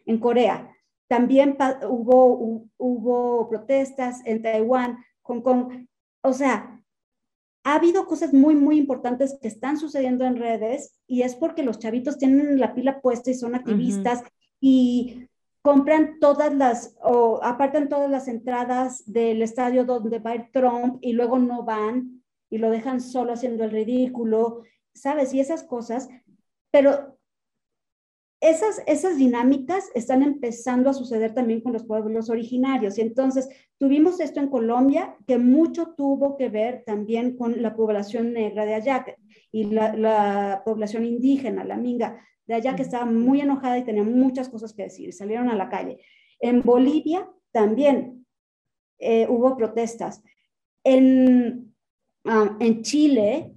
En Corea, también hubo, hubo protestas en Taiwán, Hong Kong. O sea, ha habido cosas muy, muy importantes que están sucediendo en redes y es porque los chavitos tienen la pila puesta y son activistas y compran todas las, o apartan todas las entradas del estadio donde va a Trump y luego no van y lo dejan solo haciendo el ridículo, ¿sabes? Y esas cosas, pero esas, esas dinámicas están empezando a suceder también con los pueblos originarios. Y entonces tuvimos esto en Colombia, que mucho tuvo que ver también con la población negra de allá y la, la población indígena, la minga de allá que estaba muy enojada y tenía muchas cosas que decir, salieron a la calle. En Bolivia también eh, hubo protestas. En, ah, en Chile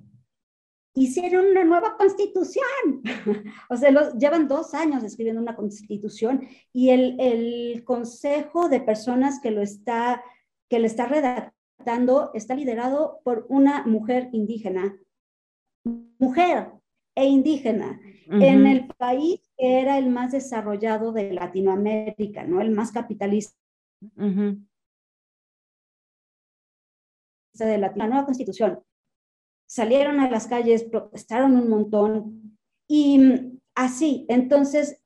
hicieron una nueva constitución. o sea, llevan dos años escribiendo una constitución y el, el, consejo de personas que lo está, que le está redactando está liderado por una mujer indígena. Mujer e indígena en el país que era el más desarrollado de Latinoamérica, ¿no? El más capitalista. de la, nueva constitución. Salieron a las calles, protestaron un montón y mm, así, entonces,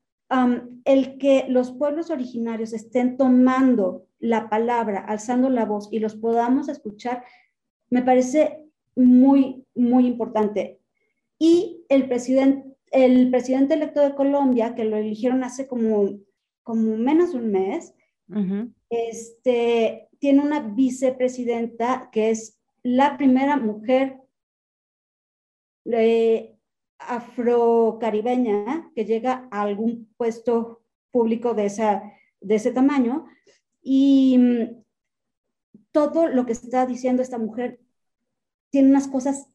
el que los pueblos originarios estén tomando la palabra, alzando la voz y los podamos escuchar, me parece muy, muy importante. Y el presidente el presidente electo de Colombia, que lo eligieron hace como, como menos de un mes, este, tiene una vicepresidenta que es la primera mujer eh, afrocaribeña que llega a algún puesto público de, esa, de ese tamaño. Y mm, todo lo que está diciendo esta mujer tiene unas cosas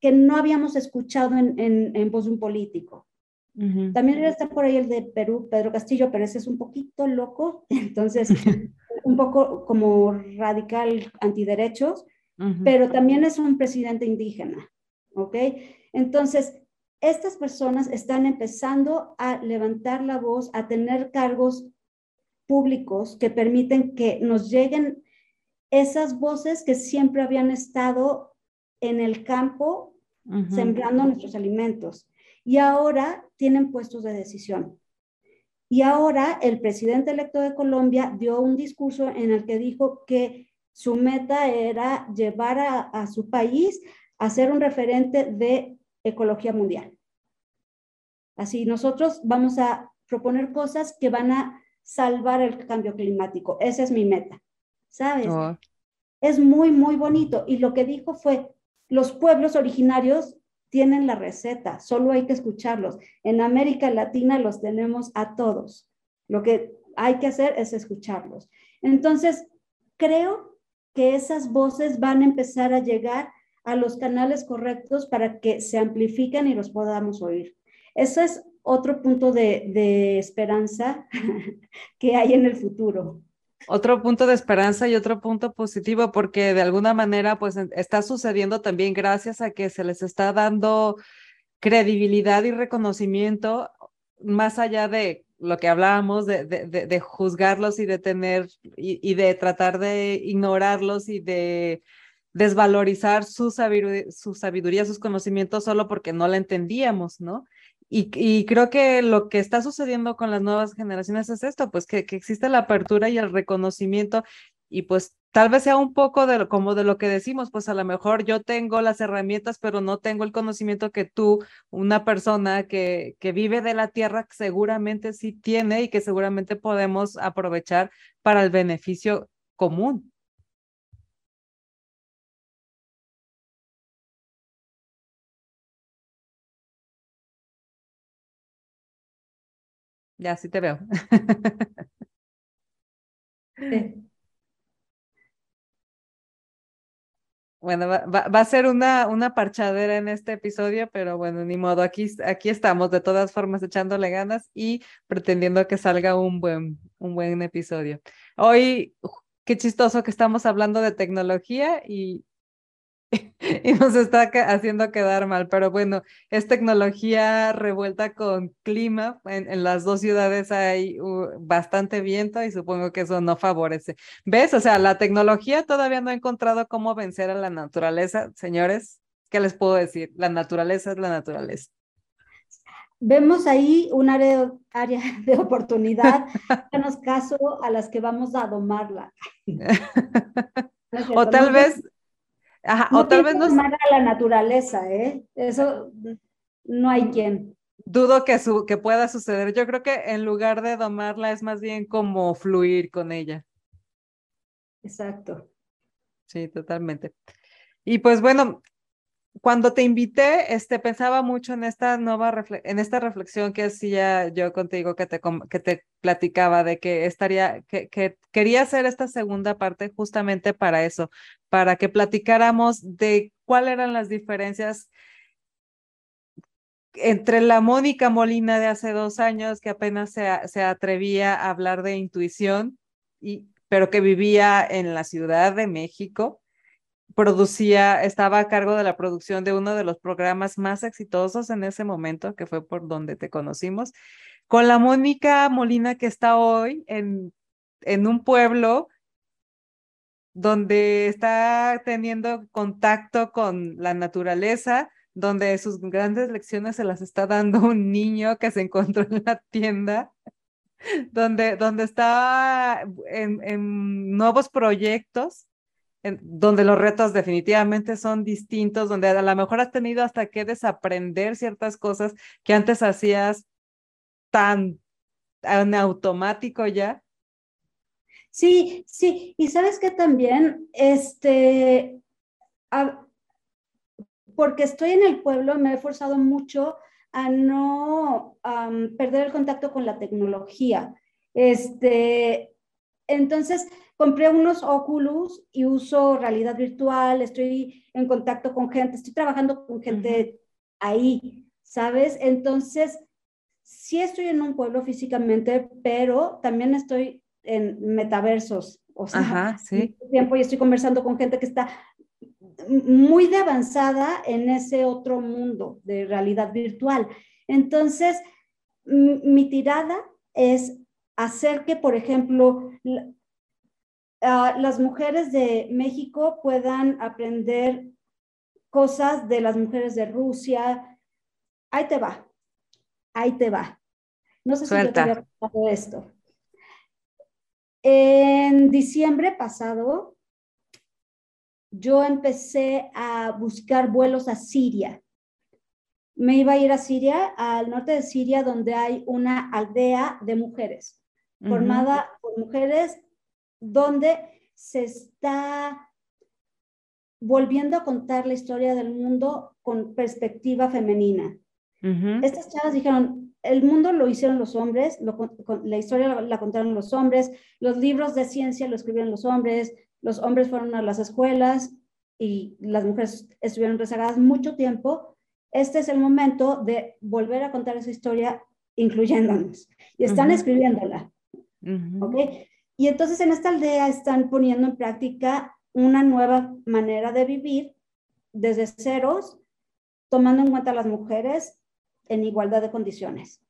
que no habíamos escuchado en, en, voz de un político. También está por ahí el de Perú, Pedro Castillo, pero ese es un poquito loco, entonces un poco como radical antiderechos, pero también es un presidente indígena, ¿ok? Entonces, estas personas están empezando a levantar la voz, a tener cargos públicos que permiten que nos lleguen esas voces que siempre habían estado en el campo sembrando nuestros alimentos. Y ahora tienen puestos de decisión. Y ahora el presidente electo de Colombia dio un discurso en el que dijo que su meta era llevar a, su país a ser un referente de ecología mundial. Así, nosotros vamos a proponer cosas que van a salvar el cambio climático. Esa es mi meta, ¿sabes? Oh. Es muy, muy bonito. Y lo que dijo fue, los pueblos originarios tienen la receta, solo hay que escucharlos. En América Latina los tenemos a todos. Lo que hay que hacer es escucharlos. Entonces, creo que esas voces van a empezar a llegar a los canales correctos para que se amplifiquen y los podamos oír. Ese es otro punto de, esperanza que hay en el futuro otro punto de esperanza y otro punto positivo, porque de alguna manera, pues está sucediendo también gracias a que se les está dando credibilidad y reconocimiento, más allá de lo que hablábamos, de, de, juzgarlos y de tener, y, de tratar de ignorarlos y de desvalorizar su sabiduría, sus conocimientos solo porque no la entendíamos, ¿no? Y, creo que lo que está sucediendo con las nuevas generaciones es esto, pues que, que existe la apertura y el reconocimiento y pues tal vez sea un poco de como de lo que decimos, pues a lo mejor yo tengo las herramientas, pero no tengo el conocimiento que tú, una persona que, que vive de la tierra, seguramente sí tiene y que seguramente podemos aprovechar para el beneficio común. Ya, sí te veo. Bueno, va, a ser una, una parchadera en este episodio, pero bueno, ni modo, aquí, aquí estamos de todas formas echándole ganas y pretendiendo que salga un buen, un buen episodio. Hoy, qué chistoso que estamos hablando de tecnología y, y nos está haciendo quedar mal, pero bueno, es tecnología revuelta con clima. En, las dos ciudades hay bastante viento y supongo que eso no favorece. ¿Ves? O sea, la tecnología todavía no ha encontrado cómo vencer a la naturaleza. Señores, ¿qué les puedo decir? La naturaleza es la naturaleza. Vemos ahí un área, área de oportunidad. Hanos caso a las que vamos a domarla. o tal vez o tal vez no. a la naturaleza, ¿eh? Eso no hay quien. Dudo que, su, que pueda suceder. Yo creo que en lugar de domarla es más bien como fluir con ella. Exacto. Sí, totalmente. Y pues bueno, cuando te invité, este, pensaba mucho en esta nueva en esta reflexión que hacía yo contigo, que te, que te platicaba de que estaría, que, que quería hacer esta segunda parte justamente para eso, para que platicáramos de cuáles eran las diferencias entre la Mónica Molina de hace dos años, que apenas se, se atrevía a hablar de intuición, y, pero que vivía en la Ciudad de México, producía, estaba a cargo de la producción de uno de los programas más exitosos en ese momento, que fue por donde te conocimos, con la Mónica Molina que está hoy en, en un pueblo donde está teniendo contacto con la naturaleza, donde sus grandes lecciones se las está dando un niño que se encontró en la tienda, donde, donde está en, en nuevos proyectos donde los retos definitivamente son distintos, donde a lo mejor has tenido hasta que desaprender ciertas cosas que antes hacías tan automático ya. Sí, sí, y sabes que también, este, porque estoy en el pueblo, me he forzado mucho a no perder el contacto con la tecnología. Este, entonces, compré unos Oculus y uso realidad virtual, estoy en contacto con gente, estoy trabajando con gente ahí, ¿sabes? Entonces, sí estoy en un pueblo físicamente, pero también estoy en metaversos. O sea, Ajá, sí. tiempo y estoy conversando con gente que está muy de avanzada en ese otro mundo de realidad virtual. Entonces, mi tirada es hacer que, por ejemplo, Ah, las mujeres de México puedan aprender cosas de las mujeres de Rusia. Ahí te va, ahí te va. No sé si yo te había contado esto. En diciembre pasado, yo empecé a buscar vuelos a Siria. Me iba a ir a Siria, al norte de Siria, donde hay una aldea de mujeres, formada por mujeres donde se está volviendo a contar la historia del mundo con perspectiva femenina. Estas chavas dijeron, el mundo lo hicieron los hombres, la historia la, contaron los hombres, los libros de ciencia lo escribieron los hombres, los hombres fueron a las escuelas y las mujeres estuvieron rezagadas mucho tiempo. Este es el momento de volver a contar esa historia incluyéndonos. Y están escribiéndola. ¿Ok? Y entonces en esta aldea están poniendo en práctica una nueva manera de vivir desde ceros, tomando en cuenta a las mujeres en igualdad de condiciones.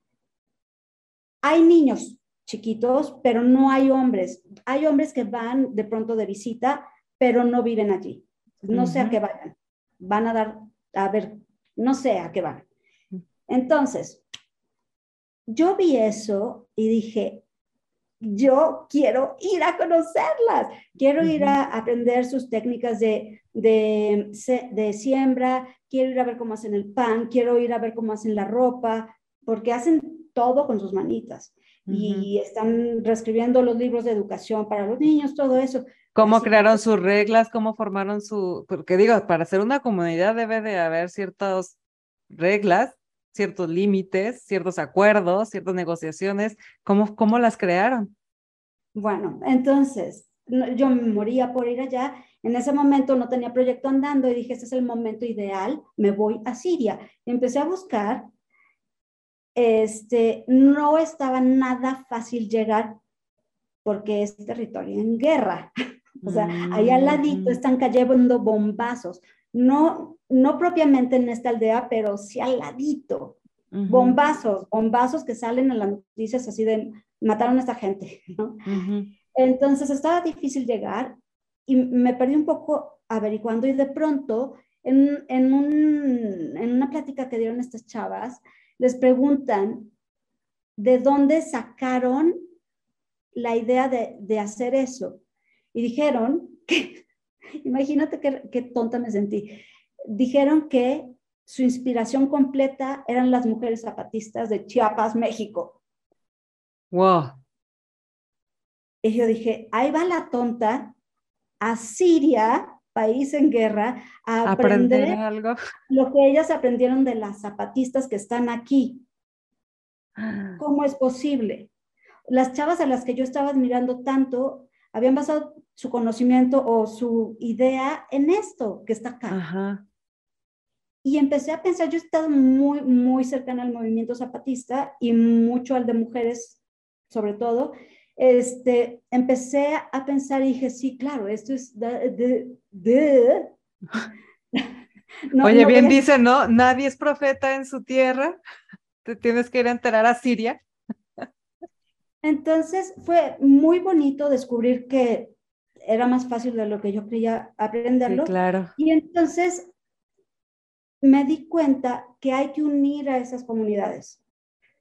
Hay niños chiquitos, pero no hay hombres. Hay hombres que van de pronto de visita, pero no viven allí. No sé a qué vayan. Van a dar, a ver, no sé a qué van. Entonces, yo vi eso y dije, yo quiero ir a conocerlas, quiero ir a aprender sus técnicas de, de, de, siembra, quiero ir a ver cómo hacen el pan, quiero ir a ver cómo hacen la ropa, porque hacen todo con sus manitas y están reescribiendo los libros de educación para los niños, todo eso. ¿Cómo crearon sus reglas? ¿Cómo formaron su...? Porque digo, para ser una comunidad debe de haber ciertas reglas, ciertos límites, ciertos acuerdos, ciertas negociaciones. ¿Cómo, cómo las crearon? Bueno, entonces, yo me moría por ir allá. En ese momento no tenía proyecto andando y dije, este es el momento ideal, me voy a Siria. empecé a buscar este, no estaba nada fácil llegar porque es territorio en guerra. o sea, ahí al ladito mm. están cayendo bombazos. No, no propiamente en esta aldea, pero sí al ladito. Bombazos, bombazos que salen en las noticias así de mataron a esta gente, Entonces estaba difícil llegar y me perdí un poco averiguando y de pronto en, en, un, en una plática que dieron estas chavas, les preguntan de dónde sacaron la idea de, hacer eso. Y dijeron que, imagínate qué, tonta me sentí, dijeron que su inspiración completa eran las mujeres zapatistas de Chiapas, México. Wow. Y yo dije, ahí va la tonta a Siria país en guerra a aprender, algo. lo que ellas aprendieron de las zapatistas que están aquí. Ah. ¿Cómo es posible? Las chavas a las que yo estaba admirando tanto habían basado su conocimiento o su idea en esto que está acá. Y empecé a pensar, yo he estado muy, muy cercana al movimiento zapatista y mucho al de mujeres, sobre todo, este, empecé a pensar y dije, sí, claro, esto es de... de, Oye, bien dice, ¿no? Nadie es profeta en su tierra. Te tienes que ir a enterar a Siria. Entonces fue muy bonito descubrir que era más fácil de lo que yo creía aprenderlo. claro. Y entonces me di cuenta que hay que unir a esas comunidades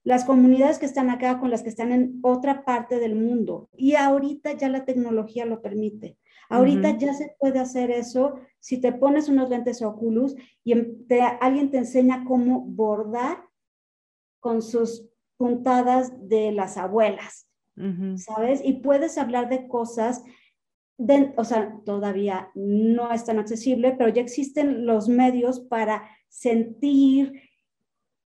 las comunidades que están acá con las que están en otra parte del mundo. Y ahorita ya la tecnología lo permite. Ahorita ya se puede hacer eso si te pones unos lentes Oculus y em, alguien te enseña cómo bordar con sus puntadas de las abuelas, ¿sabes? Y puedes hablar de cosas, de, o sea, todavía no es tan accesible, pero ya existen los medios para sentir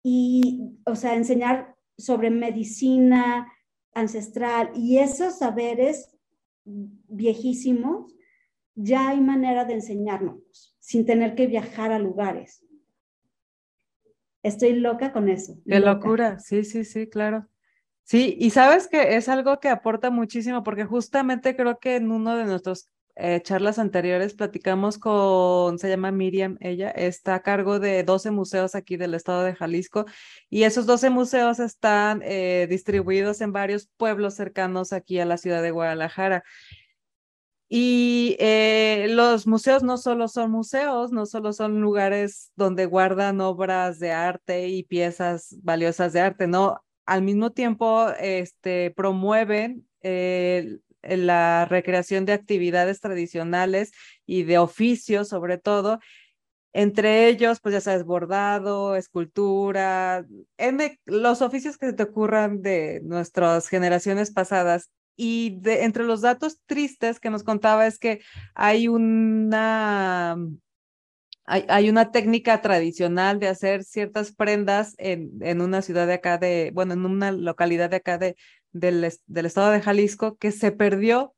y, o sea, enseñar sobre medicina ancestral y esos saberes viejísimos, ya hay manera de enseñarnos sin tener que viajar a lugares. Estoy loca con eso. Qué locura, sí, sí, sí, claro. Sí, y sabes que es algo que aporta muchísimo porque justamente creo que en uno de nuestros eh, charlas anteriores platicamos con, se llama Miriam, ella está a cargo de 12 museos aquí del estado de Jalisco y esos 12 museos están eh, distribuidos en varios pueblos cercanos aquí a la ciudad de Guadalajara. Y eh, los museos no solo son museos, no solo son lugares donde guardan obras de arte y piezas valiosas de arte, no, al mismo tiempo este, promueven la recreación de actividades tradicionales y de oficios sobre todo. Entre ellos, pues ya sabes, bordado, escultura, los oficios que te ocurran de nuestras generaciones pasadas. Y entre los datos tristes que nos contaba es que hay una, hay, una técnica tradicional de hacer ciertas prendas en, una ciudad de acá bueno, en una localidad de acá de, del, estado de Jalisco que se perdió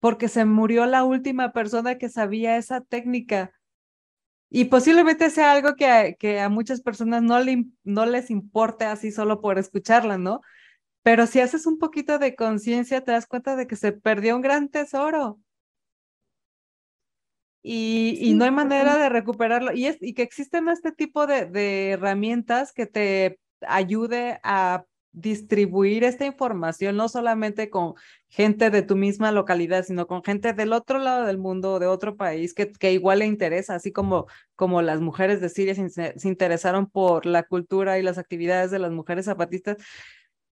porque se murió la última persona que sabía esa técnica. Y posiblemente sea algo que a, que a muchas personas no, no les importe así solo por escucharla, ¿no? Pero si haces un poquito de conciencia, te das cuenta de que se perdió un gran tesoro. Y, y no hay manera de recuperarlo. Y, es, y que existen este tipo de, de herramientas que te ayude a distribuir esta información, no solamente con gente de tu misma localidad, sino con gente del otro lado del mundo, de otro país, que, que igual le interesa, así como, como las mujeres de Siria se, se interesaron por la cultura y las actividades de las mujeres zapatistas.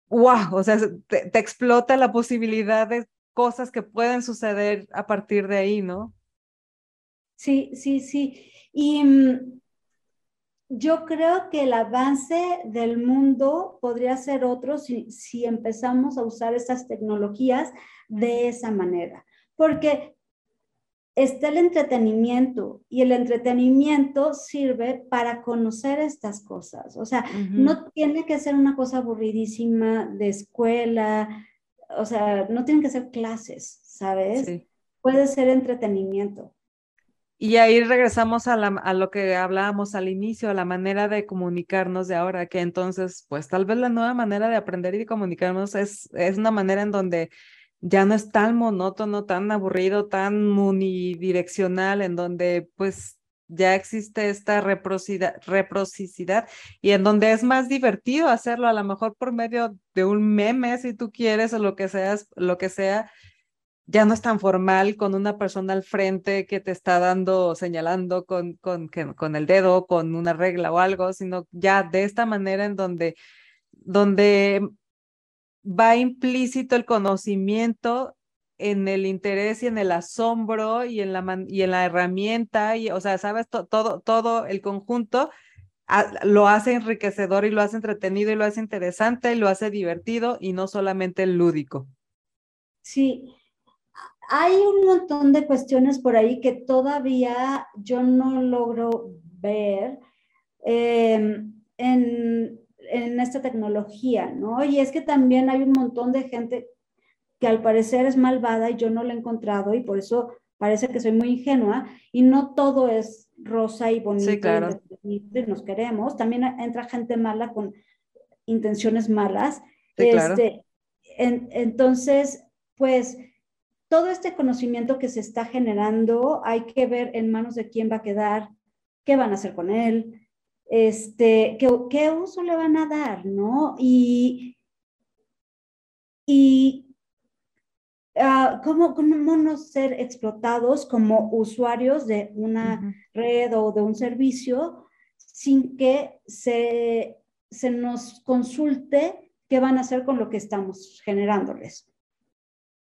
¡Wow! O sea, te, te explota la posibilidad de cosas que pueden suceder a partir de ahí, ¿no? Sí, sí, sí. Y mm, yo creo que el avance del mundo podría ser otro si, si empezamos a usar estas tecnologías de esa manera, porque está el entretenimiento y el entretenimiento sirve para conocer estas cosas. O sea, no tiene que ser una cosa aburridísima de escuela, o sea, no tienen que ser clases, ¿sabes? Puede ser entretenimiento. Y ahí regresamos a, lo que hablábamos al inicio, a la manera de comunicarnos de ahora, que entonces, pues tal vez la nueva manera de aprender y de comunicarnos es, es una manera en donde ya no es tan monótono, tan aburrido, tan unidireccional, en donde pues ya existe esta reciprocidad y en donde es más divertido hacerlo, a lo mejor por medio de un meme, si tú quieres, o lo que seas, lo que sea, ya no es tan formal con una persona al frente que te está dando, señalando con, con, con el dedo, con una regla o algo, sino ya de esta manera en donde, donde va implícito el conocimiento en el interés y en el asombro y en la, y en la herramienta, y, o sea, sabes, todo, todo el conjunto lo hace enriquecedor y lo hace entretenido y lo hace interesante y lo hace divertido y no solamente lúdico. Sí, hay un montón de cuestiones por ahí que todavía yo no logro ver em, en, en esta tecnología, ¿no? Y es que también hay un montón de gente que al parecer es malvada y yo no la he encontrado y por eso parece que soy muy ingenua y no todo es rosa y bonito y nos queremos. También entra gente mala con intenciones malas. este, entonces, pues todo este conocimiento que se está generando, hay que ver en manos de quién va a quedar, qué van a hacer con él, este, qué, qué uso le van a dar, ¿no? Y, y uh, cómo, cómo, no ser explotados como usuarios de una red o de un servicio sin que se, se nos consulte qué van a hacer con lo que estamos generándoles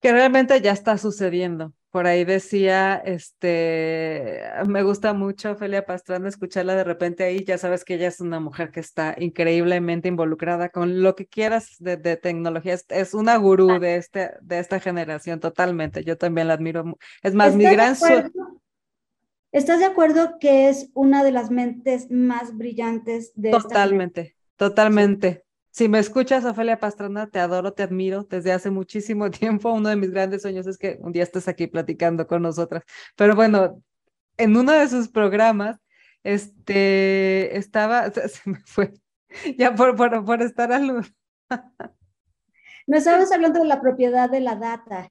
que realmente ya está sucediendo. Por ahí decía, este, me gusta mucho Felia Pastrana escucharla de repente ahí, ya sabes que ella es una mujer que está increíblemente involucrada con lo que quieras de, de tecnología, es, una gurú de, este, de esta generación totalmente, yo también la admiro. Es más, mi gran ¿Estás de acuerdo que es una de las mentes más brillantes de Totalmente, totalmente. Si me escuchas, Ofelia Pastrana, te adoro, te admiro desde hace muchísimo tiempo. Uno de mis grandes sueños es que un día estés aquí platicando con nosotras. Pero bueno, en uno de sus programas, este, estaba, se me fue, ya por, por, por estar a luz. No estabas hablando de la propiedad de la data.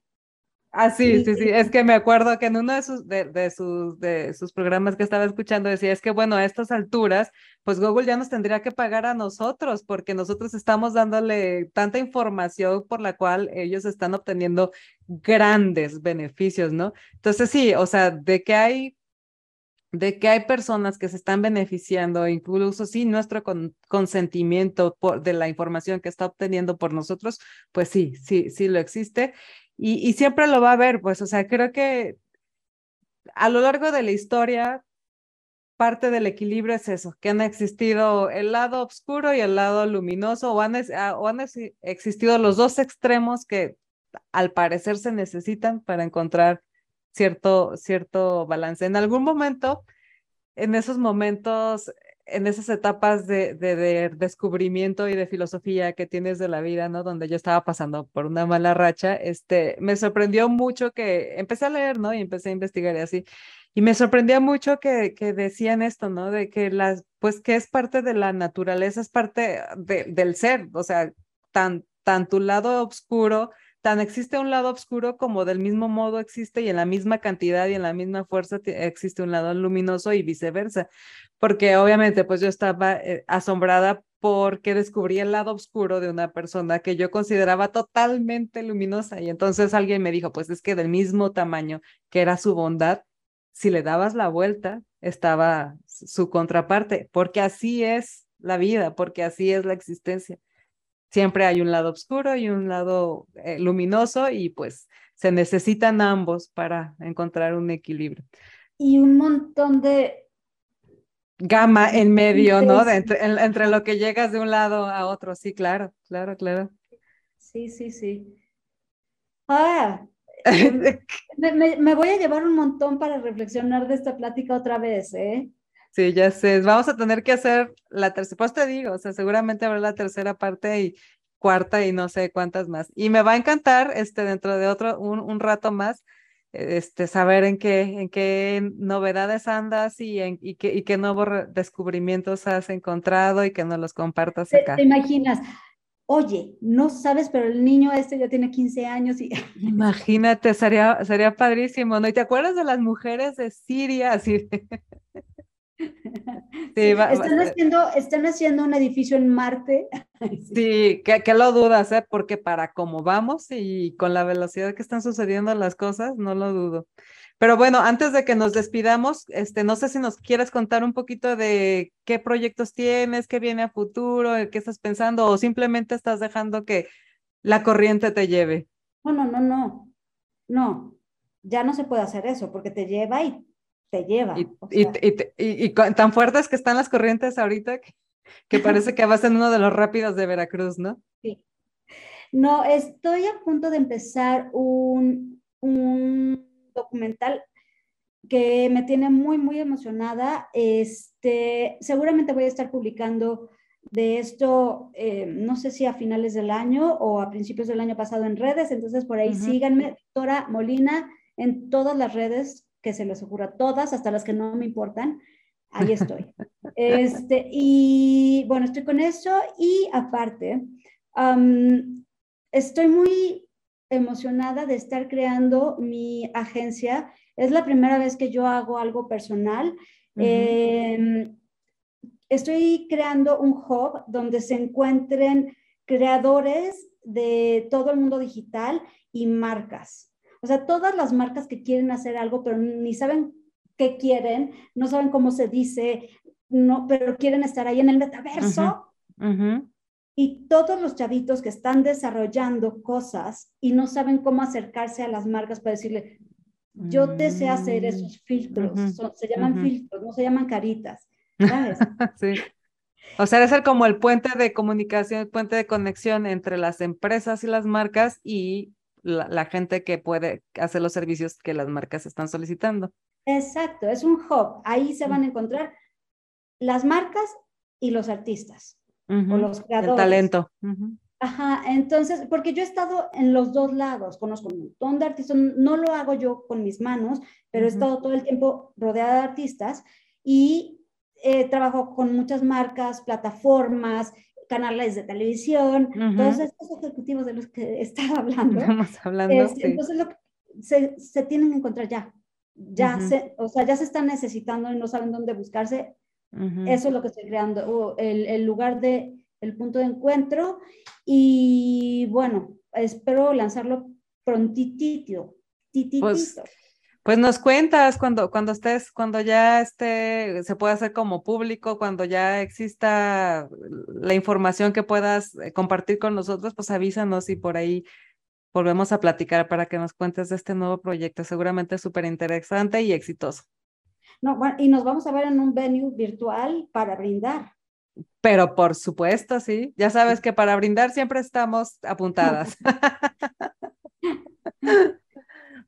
Ah, sí, sí, sí, es que me acuerdo que en uno de sus, de, sus, de sus programas que estaba escuchando decía, es que bueno, a estas alturas, pues Google ya nos tendría que pagar a nosotros porque nosotros estamos dándole tanta información por la cual ellos están obteniendo grandes beneficios, ¿no? Entonces sí, o sea, de que hay de que hay personas que se están beneficiando, incluso sin nuestro consentimiento por, de la información que está obteniendo por nosotros, pues sí, sí, sí lo existe y, siempre lo va a ver, pues, o sea, creo que a lo largo de la historia, parte del equilibrio es eso, que han existido el lado oscuro y el lado luminoso, o han, ah, o han existido los dos extremos que al parecer se necesitan para encontrar cierto, cierto balance. En algún momento, en esos momentos, en esas etapas de, de, descubrimiento y de filosofía que tienes de la vida, ¿no? Donde yo estaba pasando por una mala racha, este, me sorprendió mucho que empecé a leer, ¿no? Y empecé a investigar así. Y me sorprendía mucho que, que decían esto, ¿no? De que las, pues que es parte de la naturaleza, es parte de, del ser, o sea, tan, tan tu lado oscuro tan existe un lado oscuro como del mismo modo existe y en la misma cantidad y en la misma fuerza existe un lado luminoso y viceversa. Porque obviamente pues yo estaba eh, asombrada porque descubrí el lado oscuro de una persona que yo consideraba totalmente luminosa y entonces alguien me dijo, pues es que del mismo tamaño que era su bondad, si le dabas la vuelta, estaba su contraparte, porque así es la vida, porque así es la existencia. Siempre hay un lado oscuro y un lado eh, luminoso y pues se necesitan ambos para encontrar un equilibrio. Y un montón de gama en medio, ¿no? entre, lo que llegas de un lado a otro. Sí, claro, claro, claro. Sí, sí, sí. Ah, em, me, voy a llevar un montón para reflexionar de esta plática otra vez, ¿eh? Sí, ya sé. Vamos a tener que hacer la tercera, pues te digo, o sea, seguramente habrá la tercera parte y cuarta y no sé cuántas más. Y me va a encantar, este, dentro de otro, un, un rato más, este, saber en qué, en qué novedades andas y, en, y, qué, y qué nuevos descubrimientos has encontrado y que nos los compartas acá. ¿Te, imaginas? Oye, no sabes, pero el niño este ya tiene 15 años y... Imagínate, sería, sería padrísimo, ¿no? ¿Y te acuerdas de las mujeres de Siria? Así... están, haciendo, están haciendo un edificio en Marte. Sí, que, lo dudas, ¿eh? Porque para cómo vamos y con la velocidad que están sucediendo las cosas, no lo dudo. Pero bueno, antes de que nos despidamos, este, no sé si nos quieres contar un poquito de qué proyectos tienes, qué viene a futuro, qué estás pensando, o simplemente estás dejando que la corriente te lleve. No, no, no, no. No, ya no se puede hacer eso porque te lleva y te lleva. Y, y, tan fuertes que están las corrientes ahorita que, parece que vas en uno de los rápidos de Veracruz, ¿no? Sí. No, estoy a punto de empezar un, un documental que me tiene muy, muy emocionada. Este, seguramente voy a estar publicando de esto, eh, no sé si a finales del año o a principios del año pasado en redes, entonces por ahí síganme, doctora Molina, en todas las redes que se les ocurra, todas, hasta las que no me importan, ahí estoy. Este, y bueno, estoy con eso y aparte, estoy muy emocionada de estar creando mi agencia. Es la primera vez que yo hago algo personal. Em, estoy creando un hub donde se encuentren creadores de todo el mundo digital y marcas. O sea, todas las marcas que quieren hacer algo, pero ni saben qué quieren, no saben cómo se dice, no, pero quieren estar ahí en el metaverso. Y todos los chavitos que están desarrollando cosas y no saben cómo acercarse a las marcas para decirle, yo te sé hacer esos filtros, se llaman filtros, no se llaman caritas. ¿sabes? sí. O sea, debe ser como el puente de comunicación, el puente de conexión entre las empresas y las marcas y la, gente que puede hacer los servicios que las marcas están solicitando. Exacto, es un hub. Ahí se van a encontrar las marcas y los artistas o los creadores. El talento. Ajá, entonces, porque yo he estado en los dos lados, conozco un montón de artistas, no lo hago yo con mis manos, pero he estado todo el tiempo rodeada de artistas y eh, trabajo con muchas marcas, plataformas, canales de televisión, todos estos ejecutivos de los que estaba hablando. Estamos hablando. Este, entonces lo, se, se, tienen que encontrar ya. Ya se, o sea, ya se están necesitando y no saben dónde buscarse. Eso es lo que estoy creando, el, el, lugar de, el punto de encuentro. Y bueno, espero lanzarlo prontitito. Tititito. Pues, pues nos cuentas cuando, cuando estés, cuando ya esté, se pueda hacer como público, cuando ya exista la información que puedas eh, compartir con nosotros, pues avísanos y por ahí volvemos a platicar para que nos cuentes de este nuevo proyecto. Seguramente súper interesante y exitoso. No, y nos vamos a ver en un venue virtual para brindar. Pero por supuesto, sí. Ya sabes que para brindar siempre estamos apuntadas.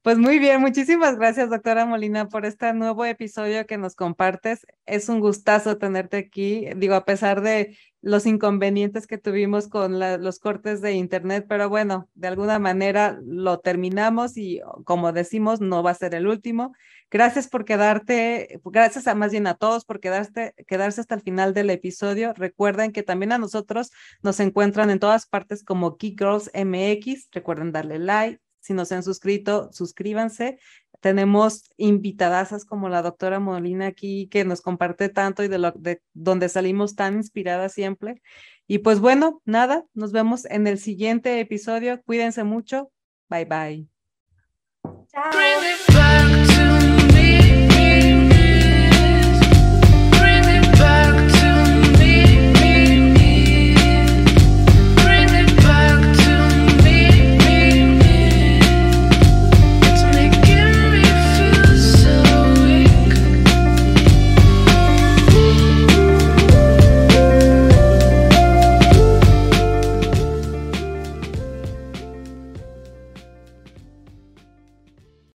Pues muy bien, muchísimas gracias, doctora Molina, por este nuevo episodio que nos compartes. Es un gustazo tenerte aquí, digo, a pesar de los inconvenientes que tuvimos con los cortes de internet, pero bueno, de alguna manera lo terminamos y como decimos, no va a ser el último. Gracias por quedarte, gracias a más bien a todos por quedarse, quedarse hasta el final del episodio. Recuerden que también a nosotros nos encuentran en todas partes como Key Girls MX. Recuerden darle like, si no se han suscrito, suscríbanse tenemos invitadasas como la doctora Molina aquí que nos comparte tanto y de, donde salimos tan inspiradas siempre. Y pues bueno, nada, nos vemos en el siguiente episodio. Cuídense mucho. Bye bye.